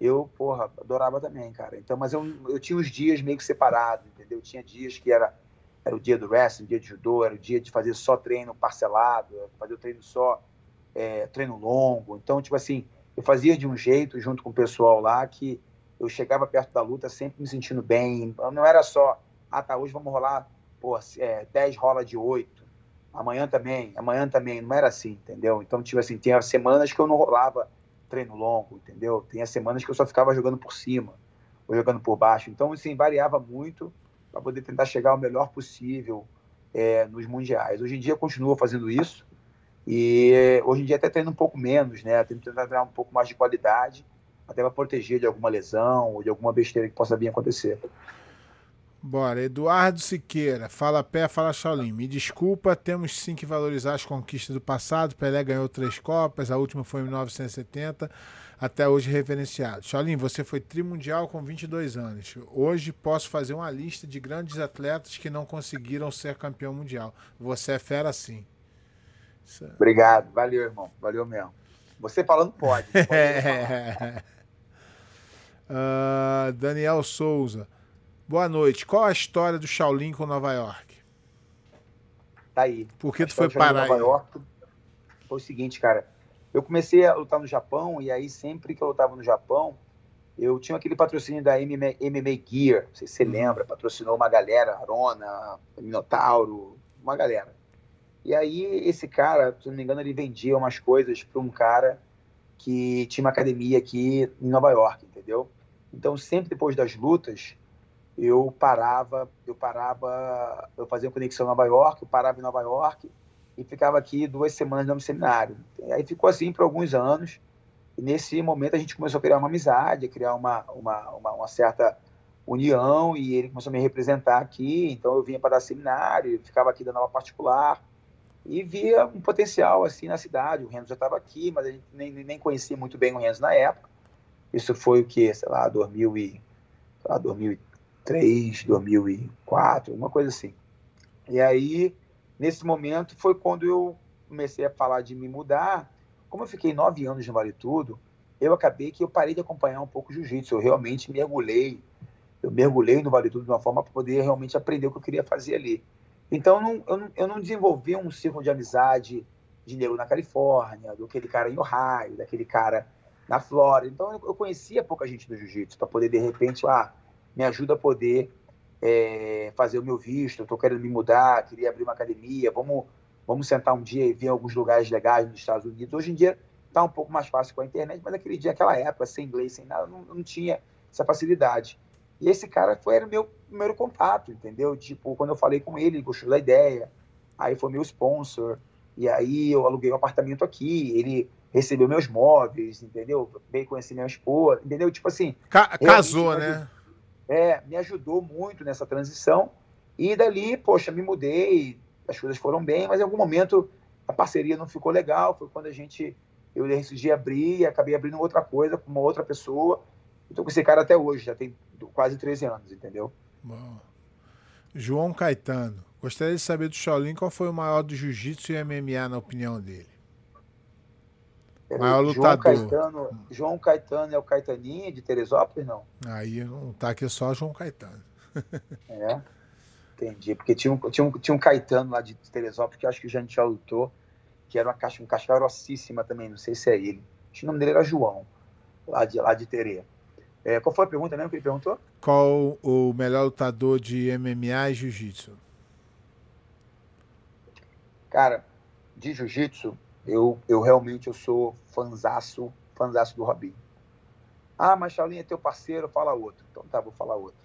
eu, porra, adorava também, cara. Então, mas eu, eu tinha os dias meio que separados, entendeu? Tinha dias que era, era o dia do wrestling, dia de judô, era o dia de fazer só treino parcelado, fazer o treino só, é, treino longo. Então, tipo assim, eu fazia de um jeito, junto com o pessoal lá, que eu chegava perto da luta sempre me sentindo bem. Não era só, ah, tá, hoje vamos rolar, pô, é, 10 rola de 8 amanhã também, amanhã também, não era assim, entendeu? Então, tipo assim, tinha semanas que eu não rolava treino longo, entendeu? Tinha semanas que eu só ficava jogando por cima ou jogando por baixo. Então, assim, variava muito para poder tentar chegar ao melhor possível é, nos mundiais. Hoje em dia, eu continuo fazendo isso e hoje em dia até treino um pouco menos, né? Tento tentar treinar um pouco mais de qualidade, até para proteger de alguma lesão ou de alguma besteira que possa vir acontecer. Bora. Eduardo Siqueira, fala pé, fala Shaolin. Me desculpa, temos sim que valorizar as conquistas do passado. Pelé ganhou três Copas, a última foi em 1970, até hoje reverenciado. Shaolin, você foi trimundial com 22 anos. Hoje posso fazer uma lista de grandes atletas que não conseguiram ser campeão mundial. Você é fera sim. É- Obrigado, valeu, irmão. Valeu mesmo. Você falando pode. pode uh, Daniel Souza. Boa noite. Qual a história do Shaolin com Nova York? Tá aí. Por que tu foi parar Nova York foi o seguinte, cara. Eu comecei a lutar no Japão e aí sempre que eu lutava no Japão, eu tinha aquele patrocínio da MMA, MMA Gear, não sei se você uhum. lembra, patrocinou uma galera, Arona, Minotauro, uma galera. E aí esse cara, se não me engano, ele vendia umas coisas para um cara que tinha uma academia aqui em Nova York, entendeu? Então sempre depois das lutas, eu parava, eu parava, eu fazia conexão em Nova York, eu parava em Nova York e ficava aqui duas semanas no seminário. Aí ficou assim por alguns anos. E nesse momento a gente começou a criar uma amizade, a criar uma, uma, uma, uma certa união e ele começou a me representar aqui. Então eu vinha para dar seminário, ficava aqui dando aula particular e via um potencial assim na cidade. O Renzo já estava aqui, mas a gente nem, nem conhecia muito bem o Renzo na época. Isso foi o que, sei lá, 2000 e, sei lá, 2003 2003, 2004, uma coisa assim. E aí, nesse momento, foi quando eu comecei a falar de me mudar. Como eu fiquei nove anos no Vale Tudo, eu acabei que eu parei de acompanhar um pouco o jiu-jitsu. Eu realmente mergulhei, eu mergulhei no Vale Tudo de uma forma para poder realmente aprender o que eu queria fazer ali. Então, eu não, eu não, eu não desenvolvi um círculo de amizade de negro na Califórnia, do aquele cara em Ohio, daquele cara na Flórida. Então, eu conhecia pouca gente do jiu-jitsu para poder, de repente, ah, me ajuda a poder é, fazer o meu visto, estou querendo me mudar, queria abrir uma academia, vamos, vamos sentar um dia e ver alguns lugares legais nos Estados Unidos. Hoje em dia está um pouco mais fácil com a internet, mas naquele dia, aquela época, sem inglês, sem nada, não, não tinha essa facilidade. E esse cara foi era o meu primeiro contato, entendeu? Tipo, quando eu falei com ele, ele gostou da ideia, aí foi meu sponsor, e aí eu aluguei um apartamento aqui, ele recebeu meus móveis, entendeu? Veio conhecer minha esposa, entendeu? Tipo assim... Ca casou, né? É, me ajudou muito nessa transição. E dali, poxa, me mudei, as coisas foram bem, mas em algum momento a parceria não ficou legal. Foi quando a gente, eu decidi abrir e acabei abrindo outra coisa com uma outra pessoa. Estou com esse cara até hoje, já tem quase 13 anos, entendeu? Bom. João Caetano, gostaria de saber do Shaolin qual foi o maior do jiu-jitsu e MMA na opinião dele. Maior lutador. João Caetano, João Caetano é o Caetaninha de Teresópolis, não? Aí não tá aqui só João Caetano. é, entendi. Porque tinha um, tinha, um, tinha um Caetano lá de Teresópolis que acho que o já lutou, que era uma caixa, um caixa grossíssima também, não sei se é ele. Acho que o nome dele era João, lá de, lá de Tere. É, qual foi a pergunta mesmo que ele perguntou? Qual o melhor lutador de MMA e Jiu-Jitsu? Cara, de Jiu-Jitsu, eu, eu realmente eu sou fanzaço, fanzaço do Robinho. Ah, mas Shaolin é teu parceiro, fala outro. Então tá, vou falar outro.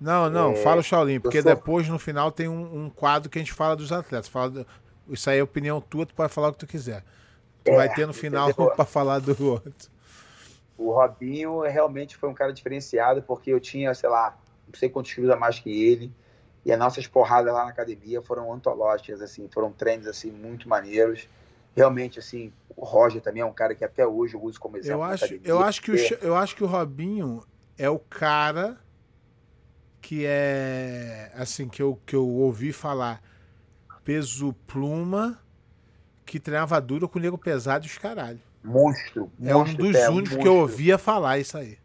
Não, não, é, fala o Shaolin, porque sou... depois no final tem um, um, quadro que a gente fala dos atletas. Fala do... Isso aí é opinião tua, tu pode falar o que tu quiser. Tu é, vai ter no final para falar do outro. O Robinho realmente foi um cara diferenciado, porque eu tinha, sei lá, não sei quantos quilos a mais que ele. E as nossas porradas lá na academia foram antológicas, assim, foram treinos assim muito maneiros realmente, assim, o Roger também é um cara que até hoje eu uso como exemplo. Eu acho, eu acho, que, o, eu acho que o Robinho é o cara que é, assim, que eu, que eu ouvi falar, peso pluma, que treinava duro com o nego pesado e os caralho. Monstro. É monstro, um dos é, únicos um que eu ouvia falar isso aí.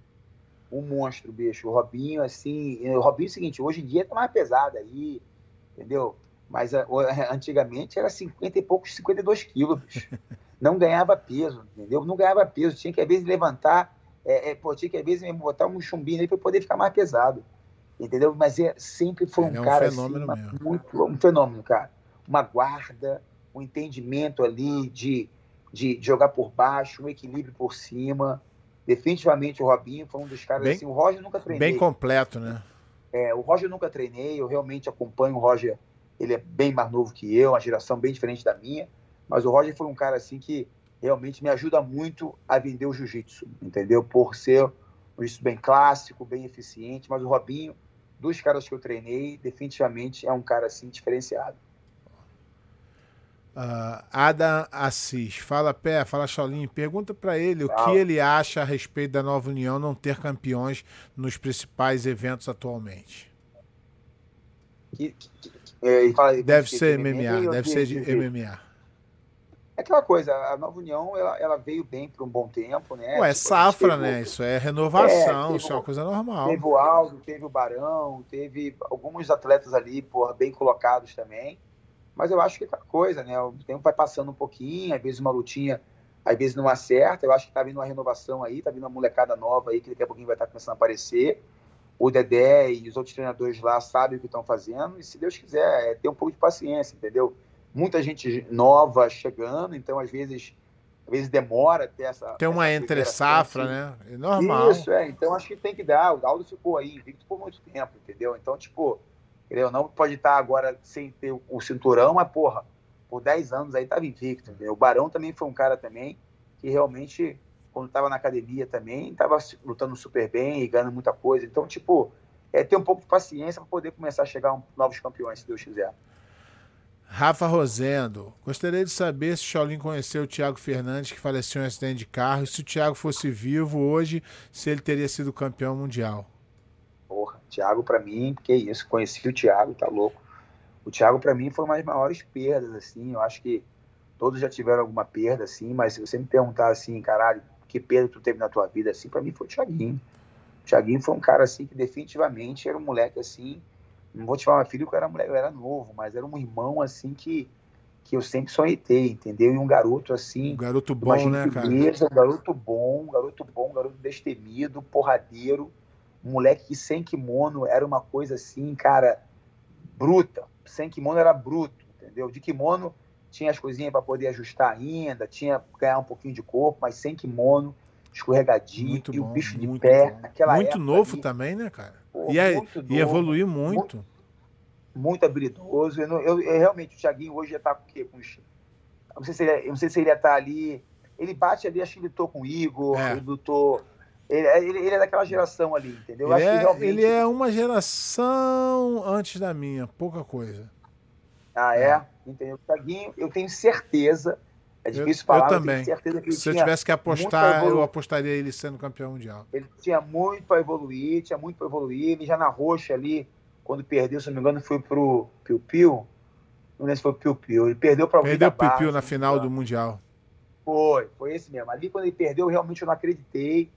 Um monstro, bicho. O Robinho, assim. O Robinho é o seguinte, hoje em dia tá mais pesado aí, entendeu? Mas a, antigamente era 50 e poucos, 52 quilos. Não ganhava peso, entendeu? Não ganhava peso. Tinha que, às vezes, levantar, é, é, pô, tinha que, às vezes, botar um chumbinho aí para poder ficar mais pesado. Entendeu? Mas é, sempre foi um, é um cara assim, uma, muito, um fenômeno, cara. Uma guarda, um entendimento ali de, de, de jogar por baixo, um equilíbrio por cima. Definitivamente o Robinho foi um dos caras bem, assim. O Roger nunca treinei. Bem completo, né? É, o Roger nunca treinei, eu realmente acompanho o Roger ele é bem mais novo que eu, uma geração bem diferente da minha, mas o Roger foi um cara assim que realmente me ajuda muito a vender o jiu-jitsu, entendeu? Por ser um jiu-jitsu bem clássico, bem eficiente, mas o Robinho dos caras que eu treinei, definitivamente é um cara assim diferenciado. Uh, Adam Assis, fala Pé, fala Shaolin, pergunta para ele o que ele acha a respeito da Nova União não ter campeões nos principais eventos atualmente. Que, que, que, é, fala, deve ser MMA, deve ser de, de MMA. É aquela coisa, a Nova União ela, ela veio bem por um bom tempo, né? Ué, é tipo, safra, né? Isso é renovação, é, isso é uma coisa normal. Teve o Aldo, teve o Barão, teve alguns atletas ali, porra, bem colocados também. Mas eu acho que é aquela coisa, né? O tempo vai passando um pouquinho, às vezes uma lutinha, às vezes não acerta. Eu acho que tá vindo uma renovação aí, tá vindo uma molecada nova aí, que daqui a pouquinho vai estar tá começando a aparecer. O Dedé e os outros treinadores lá sabem o que estão fazendo, e se Deus quiser, é ter um pouco de paciência, entendeu? Muita gente nova chegando, então às vezes às vezes demora até essa. Tem uma essa entre safra, assim. né? É normal. Isso, é. Então acho que tem que dar. O Aldo ficou aí invicto por muito tempo, entendeu? Então, tipo, Entendeu? Não pode estar agora sem ter o cinturão, mas, porra, por 10 anos aí estava invicto. Entendeu? O Barão também foi um cara também que realmente, quando estava na academia também, estava lutando super bem e ganhando muita coisa. Então, tipo, é ter um pouco de paciência para poder começar a chegar a novos campeões, se Deus quiser. Rafa Rosendo, gostaria de saber se o Shaolin conheceu o Thiago Fernandes, que faleceu em um acidente de carro, e se o Thiago fosse vivo hoje, se ele teria sido campeão mundial. Porra, Thiago para mim, que isso, conheci o Thiago, tá louco. O Thiago para mim foi uma das maiores perdas, assim, eu acho que todos já tiveram alguma perda, assim, mas se você me perguntar assim, caralho, que perda tu teve na tua vida, assim, para mim foi o Thiaguinho. O Thiaguinho foi um cara, assim, que definitivamente era um moleque, assim, não vou te falar filho que eu era moleque, eu era novo, mas era um irmão, assim, que, que eu sempre sonhei ter, entendeu? E um garoto, assim... Um garoto bom, né, cara? Um garoto bom, um garoto bom, um garoto destemido, porradeiro, um moleque que sem kimono era uma coisa assim, cara, bruta. Sem kimono era bruto, entendeu? De kimono tinha as coisinhas para poder ajustar ainda, tinha ganhar um pouquinho de corpo, mas sem kimono, escorregadinho, muito e bom, o bicho de pé. Bom. Aquela muito novo ali, também, né, cara? Pô, e, é, e evoluiu muito. muito. Muito habilidoso. Eu, eu, eu, realmente, o Thiaguinho hoje já tá com o quê? Com os, não sei se ele, não sei se ele ia estar tá ali. Ele bate ali, acho que ele lutou com o Igor, é. ele lutou ele, ele, ele, é daquela geração ali, entendeu? Ele, é, realmente... ele é uma geração antes da minha, pouca coisa. Ah, é? é. Entendeu? Taguinho, eu tenho certeza. É difícil eu, falar, eu também. certeza que ele Se eu tivesse que apostar, eu apostaria ele sendo campeão mundial. Ele tinha muito para evoluir, tinha muito para evoluir. Ele já na roxa ali, quando perdeu, se não me engano, foi pro Piu Piu. Não lembro se foi Piu Piu. Ele perdeu para Perdeu o Piu Piu na final do Mundial. Foi, foi esse mesmo. Ali quando ele perdeu, realmente eu não acreditei.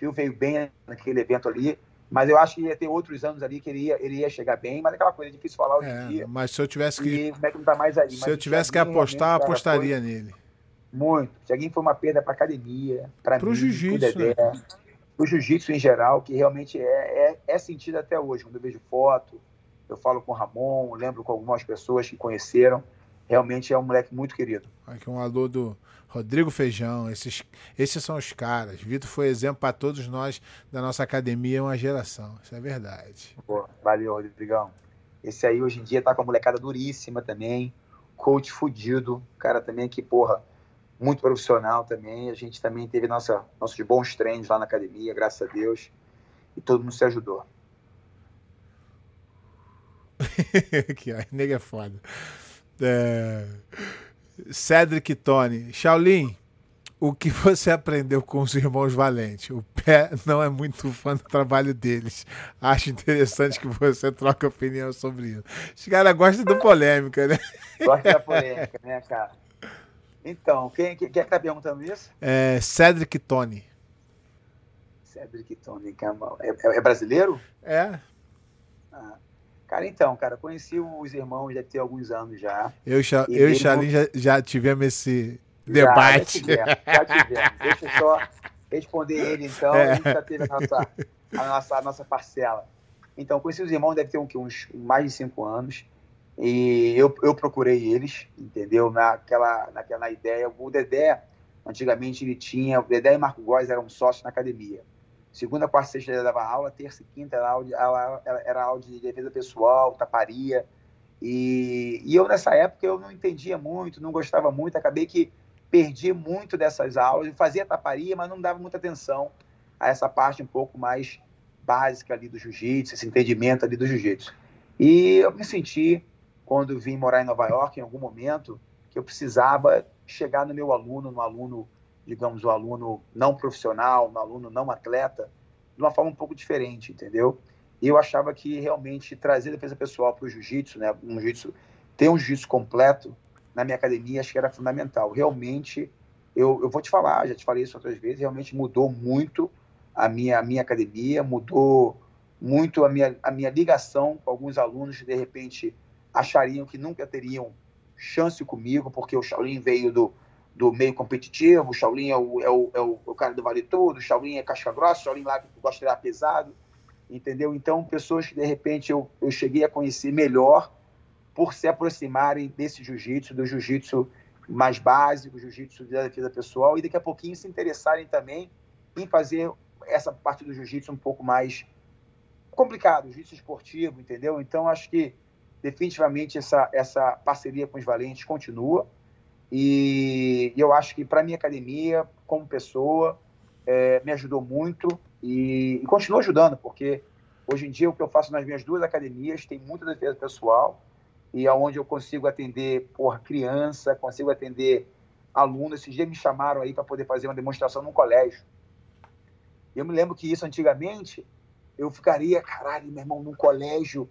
Phil veio bem naquele evento ali, mas eu acho que ia ter outros anos ali que ele ia, ele ia chegar bem, mas aquela coisa é difícil falar hoje é, em dia. Mas se eu tivesse que. E o tá mais aí. Se eu tivesse que apostar, apostaria nele. Muito. Thiaguinho foi uma perda para academia, para mim, pro jiu-jitsu, né? o jiu-jitsu em geral, que realmente é, é, é sentido até hoje. Quando eu vejo foto, eu falo com o Ramon, lembro com algumas pessoas que conheceram. Realmente é um moleque muito querido. Aqui um alô do Rodrigo Feijão, esses, esses são os caras. Vitor foi exemplo para todos nós da nossa academia, uma geração. Isso é verdade. Pô, valeu, Rodrigão. Esse aí hoje em dia tá com a molecada duríssima também. Coach fudido. Cara também que, porra, muito profissional também. A gente também teve nossa, nossos bons treinos lá na academia, graças a Deus. E todo mundo se ajudou. Ó, nega é foda. É... Cedric Tony. Shaolin, o que você aprendeu com os irmãos Valente? O Pé não é muito fã do trabalho deles. Acho interessante que você troque opinião sobre isso. Os caras gostam do polêmica, né? Gosta da polêmica, né, cara? Então, quem, quem, quem é que tá perguntando isso? É Cedric Tony. Cedric Tony, é, é, é brasileiro? É. Ah. Cara, então, cara, conheci os irmãos já tem alguns anos já. Eu, e eu e Xalim já, já tivemos esse debate. Já, já, tivemos, já tivemos. Deixa eu só responder ele, então, é. a gente já teve a nossa, a nossa, a nossa parcela. Então, conheci os irmãos, deve ter uns mais de cinco anos. E eu, eu procurei eles, entendeu? Naquela, naquela ideia. O Dedé, antigamente, ele tinha. O Dedé e Marco Góes eram sócios na academia. Segunda, quarta, sexta ele dava aula, terça e quinta era aula, de, era aula de defesa pessoal, taparia. E, e eu, nessa época, eu não entendia muito, não gostava muito, acabei que perdi muito dessas aulas, eu fazia taparia, mas não dava muita atenção a essa parte um pouco mais básica ali do jiu-jitsu, esse entendimento ali do jiu-jitsu. E eu me senti, quando vim morar em Nova York, em algum momento, que eu precisava chegar no meu aluno, no aluno, digamos, o aluno não profissional, no aluno não atleta, de uma forma um pouco diferente, entendeu? E eu achava que realmente trazer defesa pessoal para o jiu-jitsu, né, um jiu-jitsu, ter um jiu-jitsu completo na minha academia, acho que era fundamental. Realmente, eu, eu vou te falar, já te falei isso outras vezes, realmente mudou muito a minha, a minha academia, mudou muito a minha, a minha ligação com alguns alunos que, de repente, achariam que nunca teriam chance comigo, porque o Shaolin veio do, do meio competitivo, o Shaolin é o, é o, é o, o cara do vale tudo, o Shaolin é casca grossa, o Shaolin lá que gosta de pesado, entendeu? Então, pessoas que, de repente, eu, eu cheguei a conhecer melhor por se aproximarem desse jiu-jitsu, do jiu-jitsu mais básico, jiu-jitsu da defesa pessoal, e daqui a pouquinho se interessarem também em fazer essa parte do jiu-jitsu um pouco mais complicado, jiu-jitsu esportivo, entendeu? Então, acho que definitivamente essa, essa parceria com os valentes continua. E, eu acho que para minha academia, como pessoa, é, me ajudou muito e, e continua ajudando, porque hoje em dia o que eu faço nas minhas duas academias tem muita defesa pessoal e aonde é eu consigo atender por criança, consigo atender aluno. Esses dias me chamaram aí para poder fazer uma demonstração num colégio. Eu me lembro que isso antigamente eu ficaria, caralho, meu irmão, num colégio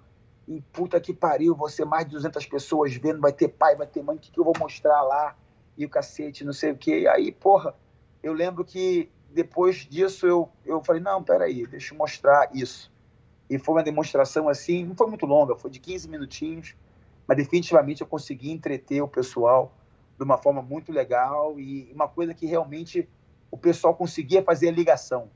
e puta que pariu, você mais de 200 pessoas vendo, vai ter pai, vai ter mãe, o que, que eu vou mostrar lá? E o cacete, não sei o quê. Aí, porra, eu lembro que depois disso eu, eu falei, não, peraí, deixa eu mostrar isso. E foi uma demonstração assim, não foi muito longa, foi de 15 minutinhos, mas definitivamente eu consegui entreter o pessoal de uma forma muito legal e uma coisa que realmente o pessoal conseguia fazer a ligação,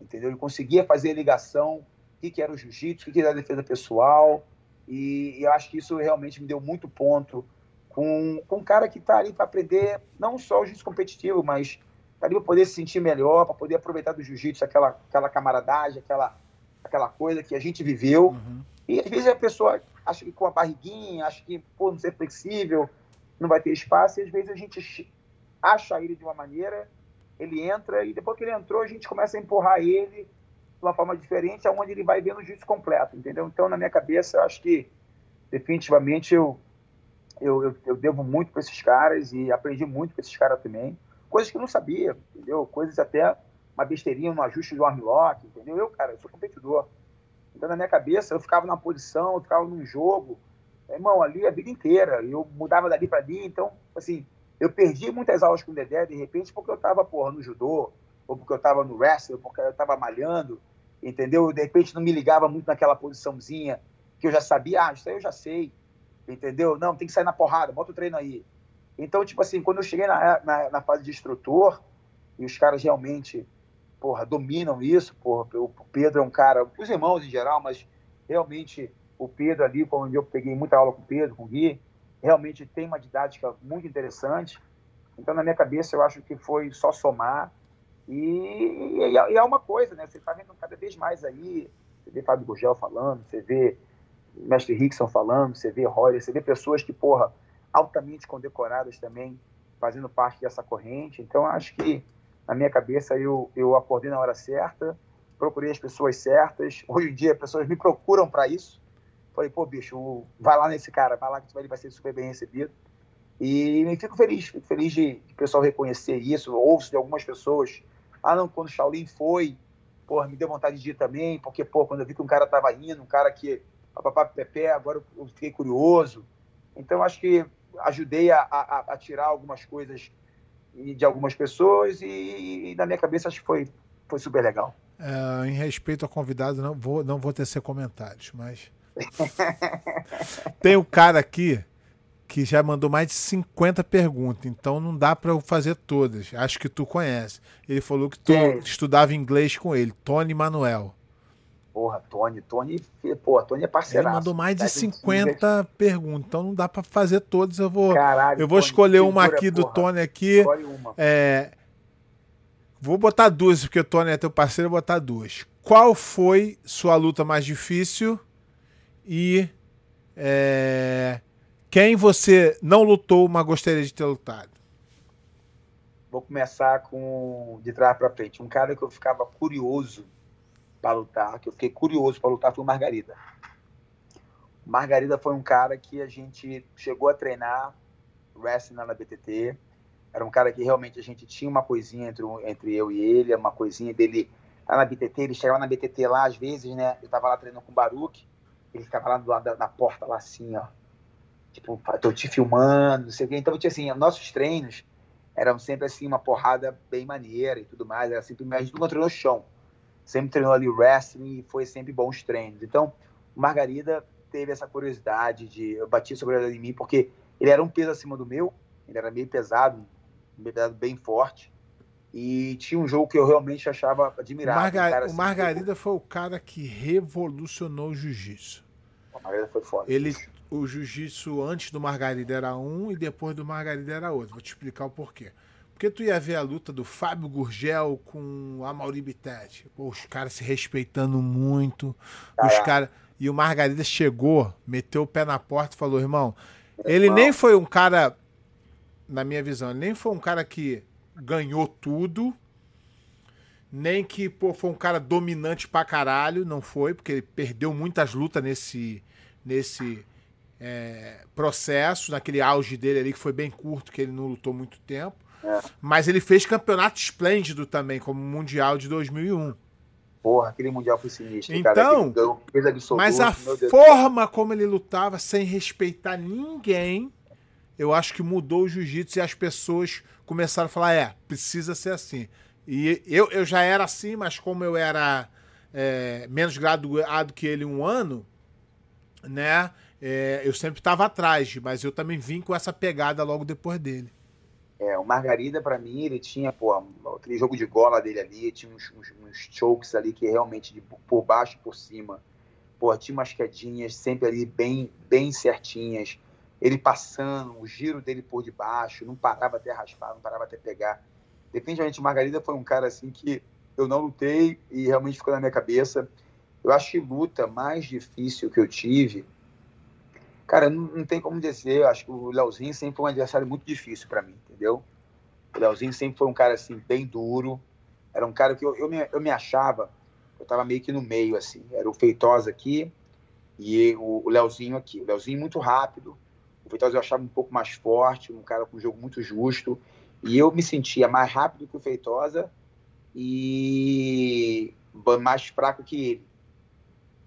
entendeu? Ele conseguia fazer a ligação que, que era o jiu-jitsu, o que, era a defesa pessoal. E, e, eu acho que isso realmente me deu muito ponto com, com um cara que está ali para aprender não só o jiu-jitsu competitivo, mas está ali para poder se sentir melhor, para poder aproveitar do jiu-jitsu aquela, aquela camaradagem, aquela, aquela coisa que a gente viveu. Uhum. E às vezes a pessoa acha que com a barriguinha, acha que por não ser flexível, não vai ter espaço, e às vezes a gente acha ele de uma maneira, ele entra, e depois que ele entrou, a gente começa a empurrar ele de uma forma diferente, aonde ele vai vendo o jiu-jitsu completo, entendeu? Então, na minha cabeça, eu acho que definitivamente eu, eu, eu, eu devo muito para esses caras e aprendi muito com esses caras também. Coisas que eu não sabia, entendeu? Coisas até uma besteirinha no ajuste do armlock, entendeu? Eu, cara, eu sou competidor. Então, na minha cabeça, eu ficava na posição, eu ficava num jogo, irmão, ali a vida inteira. Eu mudava dali para ali, então, assim, eu perdi muitas aulas com o Dedé, de repente, porque eu tava, porra, no judô, ou porque eu tava no wrestling, ou porque eu tava malhando, entendeu? De repente não me ligava muito naquela posiçãozinha que eu já sabia, ah, isso aí eu já sei, entendeu? Não, tem que sair na porrada, bota o treino aí. Então, tipo assim, quando eu cheguei na, na, na fase de instrutor, e os caras realmente, porra, dominam isso, porra, o Pedro é um cara, os irmãos em geral, mas realmente o Pedro ali, como eu peguei muita aula com o Pedro, com o Gui, realmente tem uma didática muito interessante. Então, na minha cabeça, eu acho que foi só somar e, e, e, é uma coisa, né? Você está vendo cada vez mais aí, você vê Fábio Gugel falando, você vê Mestre Rickson falando, você vê Roy, você vê pessoas que, porra, altamente condecoradas também, fazendo parte dessa corrente. Então, acho que, na minha cabeça, eu, eu acordei na hora certa, procurei as pessoas certas. Hoje em dia, as pessoas me procuram para isso. Falei, pô, bicho, vai lá nesse cara, vai lá que ele vai ser super bem recebido. E fico feliz, fico feliz de, de o pessoal reconhecer isso. Ouço de algumas pessoas ah, não, quando o Shaolin foi, porra, me deu vontade de ir também, porque, pô, quando eu vi que um cara tava indo, um cara que, papapá, pepé, agora eu fiquei curioso. Então, acho que ajudei a, a, a tirar algumas coisas de algumas pessoas e, e, na minha cabeça acho que foi, foi super legal. É, em respeito ao convidado, não vou, não vou tecer comentários, mas. Tem um cara aqui que já mandou mais de 50 perguntas, então não dá para eu fazer todas. Acho que tu conhece. Ele falou que tu estudava inglês com ele, Tony Manuel. Porra, Tony, Tony, porra, Tony é parceiro. Ele mandou mais de 50 perguntas, então não dá para fazer todas. Eu vou, Caralho, eu vou Tony, escolher uma aqui do Tony aqui. Uma. É, vou botar duas, porque o Tony é teu parceiro, eu vou botar duas. Qual foi sua luta mais difícil e é, quem você não lutou, mas gostaria de ter lutado? Vou começar com de trás para frente. Um cara que eu ficava curioso para lutar, que eu fiquei curioso para lutar, foi o Margarida. Margarida foi um cara que a gente chegou a treinar wrestling na BTT. Era um cara que realmente a gente tinha uma coisinha entre, entre eu e ele, uma coisinha dele lá na BTT. Ele chegava na BTT lá às vezes, né? Eu tava lá treinando com o Baruch, ele ficava lá do lado da, na porta, lá assim, ó. Tipo, tô te filmando, não sei o quê. Então, tinha assim, nossos treinos eram sempre assim, uma porrada bem maneira e tudo mais. Era sempre, a gente nunca treinou no chão. Sempre treinou ali wrestling e foi sempre bons treinos. Então, o Margarida teve essa curiosidade de. Eu bati essa curiosidade em mim, porque ele era um peso acima do meu, ele era meio pesado, meio pesado bem forte. E tinha um jogo que eu realmente achava admirável. Margar... assim, o Margarida foi o cara que revolucionou o jiu-jitsu. O Margarida foi foda. Ele, o jiu-jitsu antes do Margarida era um e depois do Margarida era outro. Vou te explicar o porquê. Porque tu ia ver a luta do Fábio Gurgel com a Mauri Bittetti. Os caras se respeitando muito. Os caras. E o Margarida chegou, meteu o pé na porta e falou: irmão, ele nem foi um cara, na minha visão, ele nem foi um cara que ganhou tudo, nem que pô, foi um cara dominante pra caralho, não foi, porque ele perdeu muitas lutas nesse, nesse é, processo, naquele auge dele ali, que foi bem curto, que ele não lutou muito tempo. É. Mas ele fez campeonato esplêndido também, como Mundial de 2001. Porra, aquele Mundial foi sinistro, então, cara. Absoluto, mas a forma como ele lutava, sem respeitar ninguém, eu acho que mudou o jiu-jitsu e as pessoas começaram a falar: é, precisa ser assim. E eu, eu já era assim, mas como eu era é, menos graduado que ele um ano, né? É, eu sempre estava atrás, mas eu também vim com essa pegada logo depois dele. É, o Margarida, para mim, ele tinha, pô, aquele jogo de gola dele ali, tinha uns, uns, uns chokes ali que realmente de, por baixo por cima. Pô, tinha umas quedinhas sempre ali bem, bem certinhas. Ele passando, o giro dele por debaixo, não parava até raspar, não parava até pegar. Definitivamente, o Margarida foi um cara assim que eu não lutei e realmente ficou na minha cabeça. Eu acho que luta mais difícil que eu tive Cara, não, não, tem como dizer. Eu acho que o Leozinho sempre foi um adversário muito difícil para mim, entendeu? O Leozinho sempre foi um cara, assim, bem duro. Era um cara que eu, eu, me, eu me achava, eu tava meio que no meio, assim. Era o Feitosa aqui e o, o Leozinho aqui. O Leozinho muito rápido. O Feitosa eu achava um pouco mais forte, um cara com um jogo muito justo. E eu me sentia mais rápido que o Feitosa e mais fraco que ele.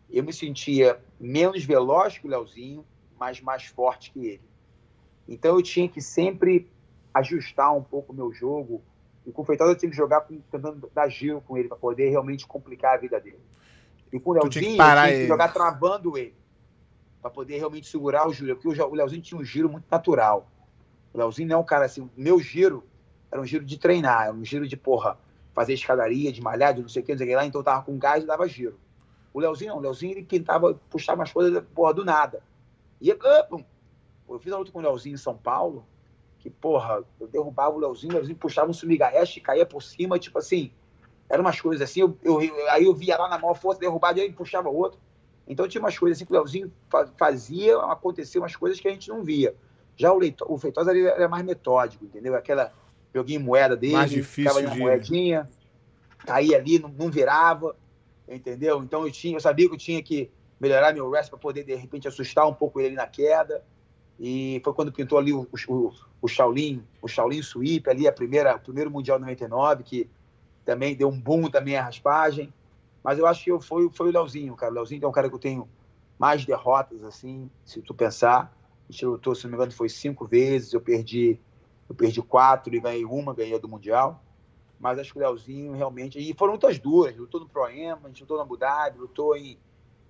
Eu me sentia menos veloz que o Leozinho, mas mais forte que ele. Então eu tinha que sempre ajustar um pouco o meu jogo. E com o Feitosa eu tinha que jogar com, tentando dar giro com ele para poder realmente complicar a vida dele. E com o Leozinho eu tinha que jogar travando ele para poder realmente segurar o giro. Porque o Leozinho tinha um giro muito natural. O Leozinho não é um cara assim. Meu giro era um giro de treinar, era um giro de porra, fazer escadaria, de malhar, de não sei o que, não sei o que lá. Então eu tava com gás e dava giro. O Leozinho não. O Leozinho ele tentava puxar umas coisas porra, do nada. E eu fiz a luta com o Leozinho em São Paulo, que, porra, eu derrubava o Leozinho, o Leozinho puxava um sumigaeste, caía por cima, tipo assim, eram umas coisas assim, eu, eu, aí eu via lá na maior força, derrubava e puxava outro. Então tinha umas coisas assim que o Leozinho fazia, acontecer umas coisas que a gente não via. Já o, Leito, o Feitosa era mais metódico, entendeu? Aquela joguinho moeda dele, mais difícil ficava de... moedinha, caía ali, não, não virava, entendeu? Então eu tinha, eu sabia que eu tinha que melhorar meu wrestling para poder, de repente, assustar um pouco ele na queda. E foi quando pintou ali o, o, o Shaolin, o Shaolin Sweep, ali, a primeira, o primeiro Mundial 99, que também deu um boom também a raspagem. Mas eu acho que eu, foi, foi o Leozinho, cara. O Leozinho é um cara que eu tenho mais derrotas, assim, se tu pensar. A gente lutou, se não me engano, foi cinco vezes. Eu perdi, eu perdi quatro e ganhei uma, ganhei do Mundial. Mas acho que o Leozinho realmente. E foram lutas duras. Lutou no Pro Am, a gente lutou na Abu Dhabi, lutou em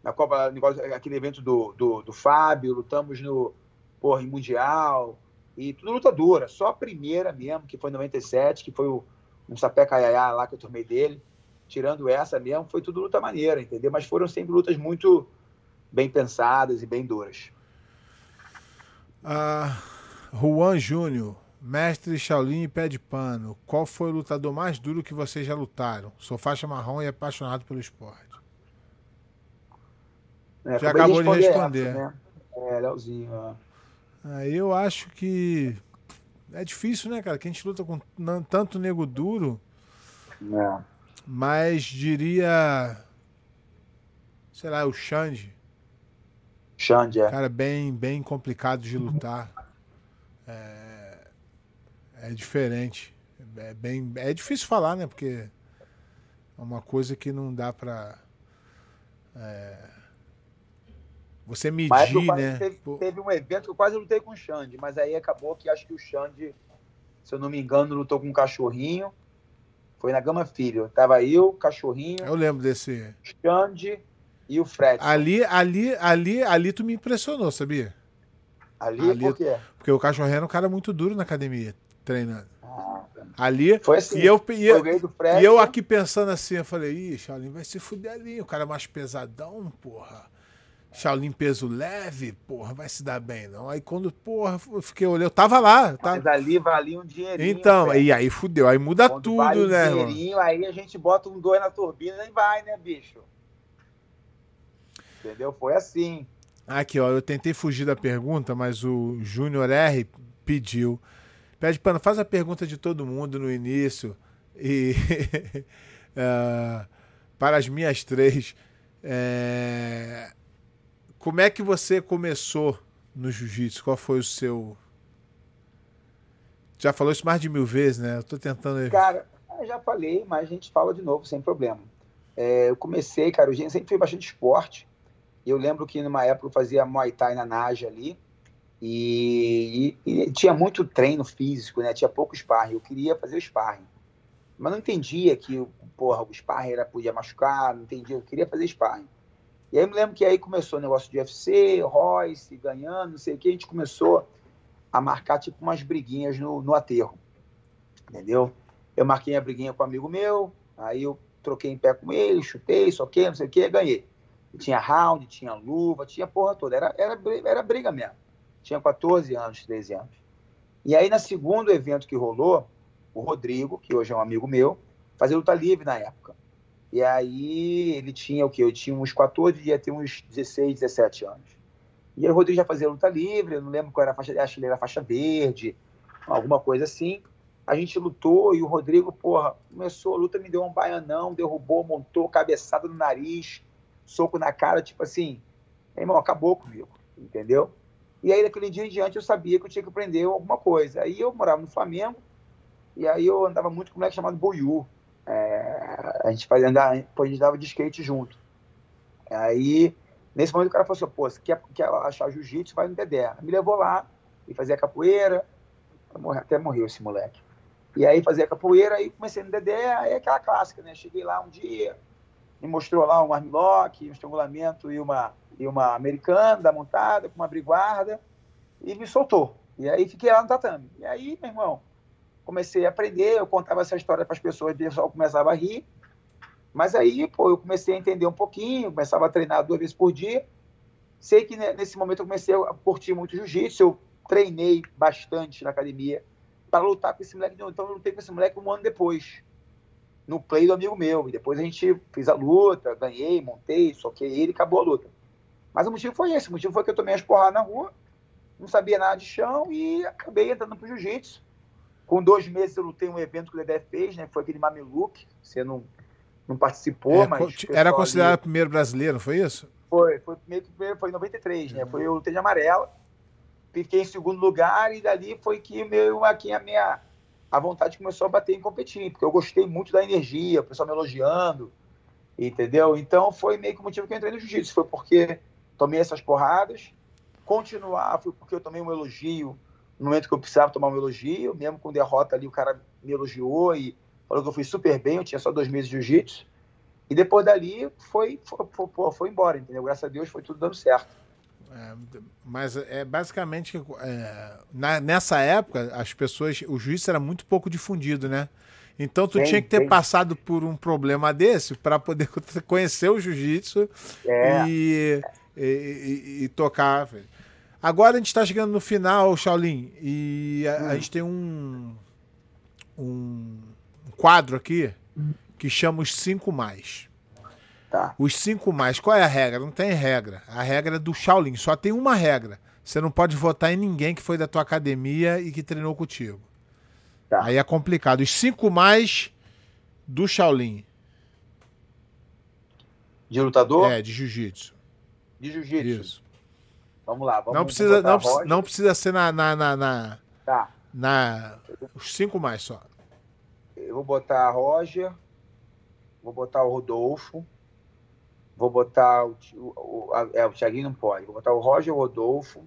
na Copa, aquele evento do, do, do Fábio, lutamos no porra, em Mundial, e tudo luta dura. Só a primeira mesmo, que foi em 97, que foi o, um sapé caiaiá lá que eu tomei dele. Tirando essa mesmo, foi tudo luta maneira, entendeu? Mas foram sempre lutas muito bem pensadas e bem duras. Ah, Juan Júnior, mestre Shaolin e pé de pano. Qual foi o lutador mais duro que vocês já lutaram? Sou faixa marrom e apaixonado pelo esporte. É, Já acabou de responder. Essa, né? É, Leozinho. Aí eu acho que é difícil, né, cara? Que a gente luta com tanto nego duro. É. Mas diria sei lá, o Xande. Xande, é. Cara, bem, bem complicado de lutar. É, é diferente. É, bem, é difícil falar, né? Porque é uma coisa que não dá pra. É, você medir, né? Teve, teve, um evento que eu quase lutei com o Xande, mas aí acabou que acho que o Xande, se eu não me engano, lutou com um cachorrinho. Foi na Gama Filho. Tava eu, cachorrinho. Eu lembro desse. Xande e o Fred. Ali, ali, ali, ali tu me impressionou, sabia? Ali, ali por quê? Porque o cachorrinho era um cara muito duro na academia, treinando. Ah, ali. Foi assim. E eu, e, eu, e eu aqui pensando assim, eu falei, ih, Shaolin vai se fuder ali. O cara é mais pesadão, porra. Shaolin peso leve, porra, vai se dar bem, não. Aí quando, porra, eu fiquei olhando, eu tava lá. Tá... Mas ali valia um dinheirinho. Então, velho. e aí fudeu, aí muda quando tudo, vale né, um dinheirinho, aí a gente bota um dois na turbina e vai, né, bicho? Entendeu? Foi assim. Aqui, ó, eu tentei fugir da pergunta, mas o Júnior R pediu. Pede para faz a pergunta de todo mundo no início e uh, para as minhas três. É... Como é que você começou no jiu-jitsu? Qual foi o seu. Já falou isso mais de mil vezes, né? Eu tô tentando. Cara, já falei, mas a gente fala de novo, sem problema. É, eu comecei, cara, eu sempre fui bastante esporte. Eu lembro que numa época eu fazia Muay Thai na Naja ali. E, e, e, tinha muito treino físico, né? Tinha pouco sparring. Eu queria fazer o sparring. Mas não entendia que porra, o sparring era, podia machucar, não entendia. Eu queria fazer sparring. E aí eu me lembro que aí começou o negócio de UFC, Royce, ganhando, não sei o que, a gente começou a marcar tipo umas briguinhas no, no aterro. Entendeu? Eu marquei a briguinha com um amigo meu, aí eu troquei em pé com ele, chutei, soquei, não sei o que, ganhei. E tinha round, tinha luva, tinha porra toda. Era, era, era briga mesmo. Tinha 14 anos, 13 anos. E aí, no segundo evento que rolou, o Rodrigo, que hoje é um amigo meu, fazia luta livre na época. E aí ele tinha o quê? Eu tinha uns 14, ia ter uns 16, 17 anos. E aí o Rodrigo já fazia luta livre, eu não lembro qual era a faixa, acho que ele era faixa verde, alguma coisa assim. A gente lutou e o Rodrigo, porra, começou a luta, me deu um baianão, derrubou, montou, cabeçada no nariz, soco na cara, tipo assim, irmão, acabou comigo, entendeu? E aí, daquele dia em diante, eu sabia que eu tinha que aprender alguma coisa. Aí eu morava no Flamengo, e aí eu andava muito com um moleque chamado Boiú, é, a gente fazia andar, a gente dava de skate junto. Aí, nesse momento, o cara falou assim: pô, você quer, quer achar jiu-jitsu? Vai no Dedé. Me levou lá e fazia capoeira. Até morreu esse moleque. E aí fazia capoeira, aí comecei no Dedé, aí é aquela clássica, né? Cheguei lá um dia, me mostrou lá um armlock, um estrangulamento e uma, e uma americana da montada, com uma briguarda, e me soltou. E aí fiquei lá no tatame. E aí, meu irmão, comecei a aprender, eu contava essa história para as pessoas, o pessoal começava a rir. Mas aí, pô, eu comecei a entender um pouquinho, começava a treinar duas vezes por dia. Sei que nesse momento eu comecei a curtir muito jiu-jitsu, eu treinei bastante na academia para lutar com esse moleque. Então eu lutei com esse moleque um ano depois, no play do amigo meu. E depois a gente fez a luta, ganhei, montei, soquei ele acabou a luta. Mas o motivo foi esse, o motivo foi que eu tomei as porradas na rua, não sabia nada de chão e acabei entrando pro jiu-jitsu com dois meses eu lutei um evento que o Dedé fez, né? Foi aquele Mameluque. Você não, não participou, é, mas. Era considerado ali... primeiro brasileiro, foi isso? Foi, foi primeiro, foi em 93, né? Foi lutei de amarela. Fiquei em segundo lugar e dali foi que meu, aqui a minha a vontade começou a bater em competir, porque eu gostei muito da energia, o pessoal me elogiando, entendeu? Então foi meio que o motivo que eu entrei no jiu-jitsu, foi porque tomei essas porradas, continuar, foi porque eu tomei um elogio no momento que eu precisava tomar um elogio, mesmo com derrota ali, o cara me elogiou e falou que eu fui super bem, eu tinha só dois meses de jiu-jitsu. E depois dali foi, foi, foi, foi, embora, entendeu? Graças a Deus foi tudo dando certo. É, mas é basicamente é, na, nessa época as pessoas, o juiz era muito pouco difundido, né? Então tu bem, tinha que ter bem. passado por um problema desse para poder conhecer o jiu-jitsu é. e, e, e, e, tocar. Agora a gente está chegando no final, Shaolin, e a, hum. a gente tem um, um quadro aqui que chama os cinco mais. Tá. Os cinco mais, qual é a regra? Não tem regra. A regra é do Shaolin. Só tem uma regra. Você não pode votar em ninguém que foi da tua academia e que treinou contigo. Tá. Aí é complicado. Os cinco mais do Shaolin. De lutador? É, de jiu-jitsu. De jiu-jitsu. Isso. Vamos lá, vamos Não precisa, não, não precisa ser na, na, na, na, Tá. na- Os cinco mais só. Eu vou botar a Roger, vou botar o Rodolfo, vou botar o, o, o- a- é, o Thiaguinho não pode. Vou botar o Roger, o Rodolfo,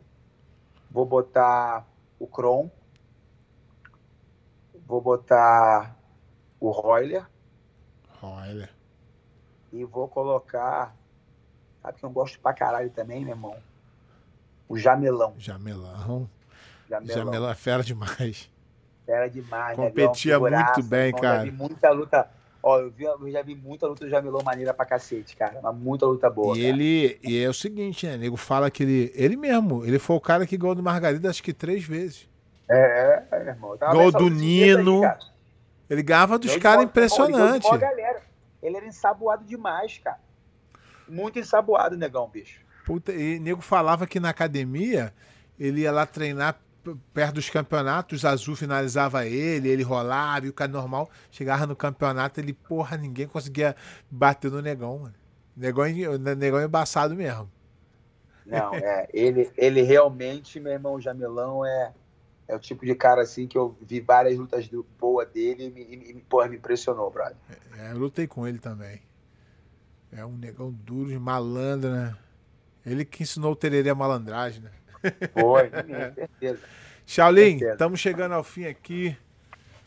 vou botar o Kron, vou botar o Royler Olha. e vou colocar. Sabe que eu gosto pra caralho também, meu irmão? O Jamelão. Jamelão. Jamelão. Jamelão é fera demais. Era demais, Competia negão, figuraça, muito bem, irmão, cara. Já vi muita luta. Ó, eu, vi, eu já vi muita luta do Jamelão maneira pra cacete, cara. Mas muita luta boa. e cara. ele. E é o seguinte, né? O nego fala que ele. Ele mesmo, ele foi o cara que ganhou do Margarida acho que três vezes. É, é, meu irmão. Gol do Nino. cara. Ele ganhava dos caras ele impressionante. galera. Ele era ensaboado demais, cara. Muito ensaboado, negão, bicho. Puta, e nego falava que na academia ele ia lá treinar perto dos campeonatos, o Azul finalizava ele, ele rolava e o cara normal chegava no campeonato, ele, porra, ninguém conseguia bater no negão, mano. Negão, o negão é embaçado mesmo. Não, é. Ele, ele realmente, meu irmão, o Jamelão é, é o tipo de cara assim que eu vi várias lutas do, boa dele e, me, e, me- porra, me impressionou, brother. É, eu lutei com ele também. É um negão duro, de malandro, né? Ele que ensinou o tererê a malandragem, né? Foi, certeza. Shaolin, estamos chegando ao fim aqui.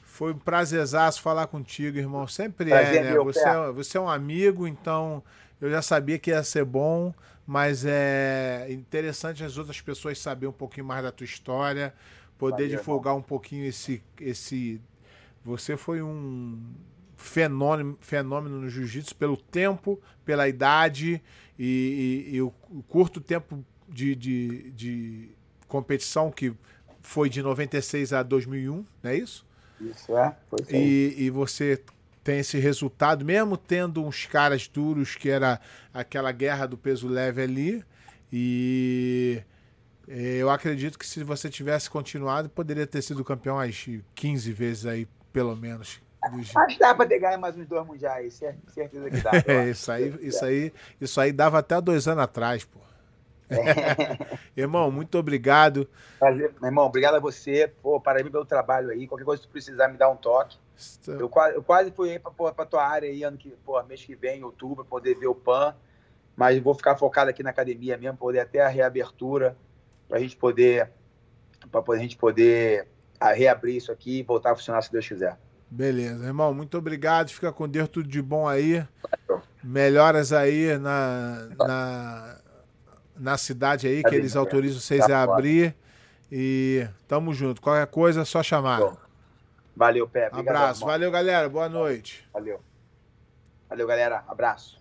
Foi um prazerzaço falar contigo, irmão. Sempre Prazer é, né? Você, é, você é um amigo, então eu já sabia que ia ser bom, mas é interessante as outras pessoas saberem um pouquinho mais da tua história, poder Valeu, divulgar um pouquinho esse, esse. Você foi um fenômeno, fenômeno no jiu-jitsu pelo tempo, pela idade e, e- e o curto tempo de, de, de competição que foi de 96 a 2001, não é isso? Isso é. E, e você tem esse resultado, mesmo tendo uns caras duros, que era aquela guerra do peso leve ali. E eh, eu acredito que se você tivesse continuado, poderia ter sido campeão umas 15 vezes aí, pelo menos. Mas dá pra ter ganho mais uns dois mundiais, cer- certeza que dá. É, isso aí, isso aí, isso aí dava até dois anos atrás, pô. Irmão, muito obrigado. Prazer, meu irmão, obrigado a você. Pô, parabéns pelo trabalho aí. Qualquer coisa que tu precisar, me dá um toque. Eu quase, eu quase fui aí pra, porra, pra tua área aí, ano que, porra, mês que vem, em outubro, poder ver o PAN. Mas vou ficar focado aqui na academia mesmo, poder até a reabertura, pra gente poder, pra poder- a gente poder ah, reabrir isso aqui e voltar a funcionar se Deus quiser. Beleza, irmão, muito obrigado. Fica com Deus, tudo de bom aí. Melhoras aí na, na, na cidade aí, que eles autorizam vocês a abrir. E tamo junto. Qualquer coisa é só chamar. Bom, Valeu. Obrigadão, Abraço. Valeu, galera. Boa noite. Valeu. Valeu, galera. Abraço.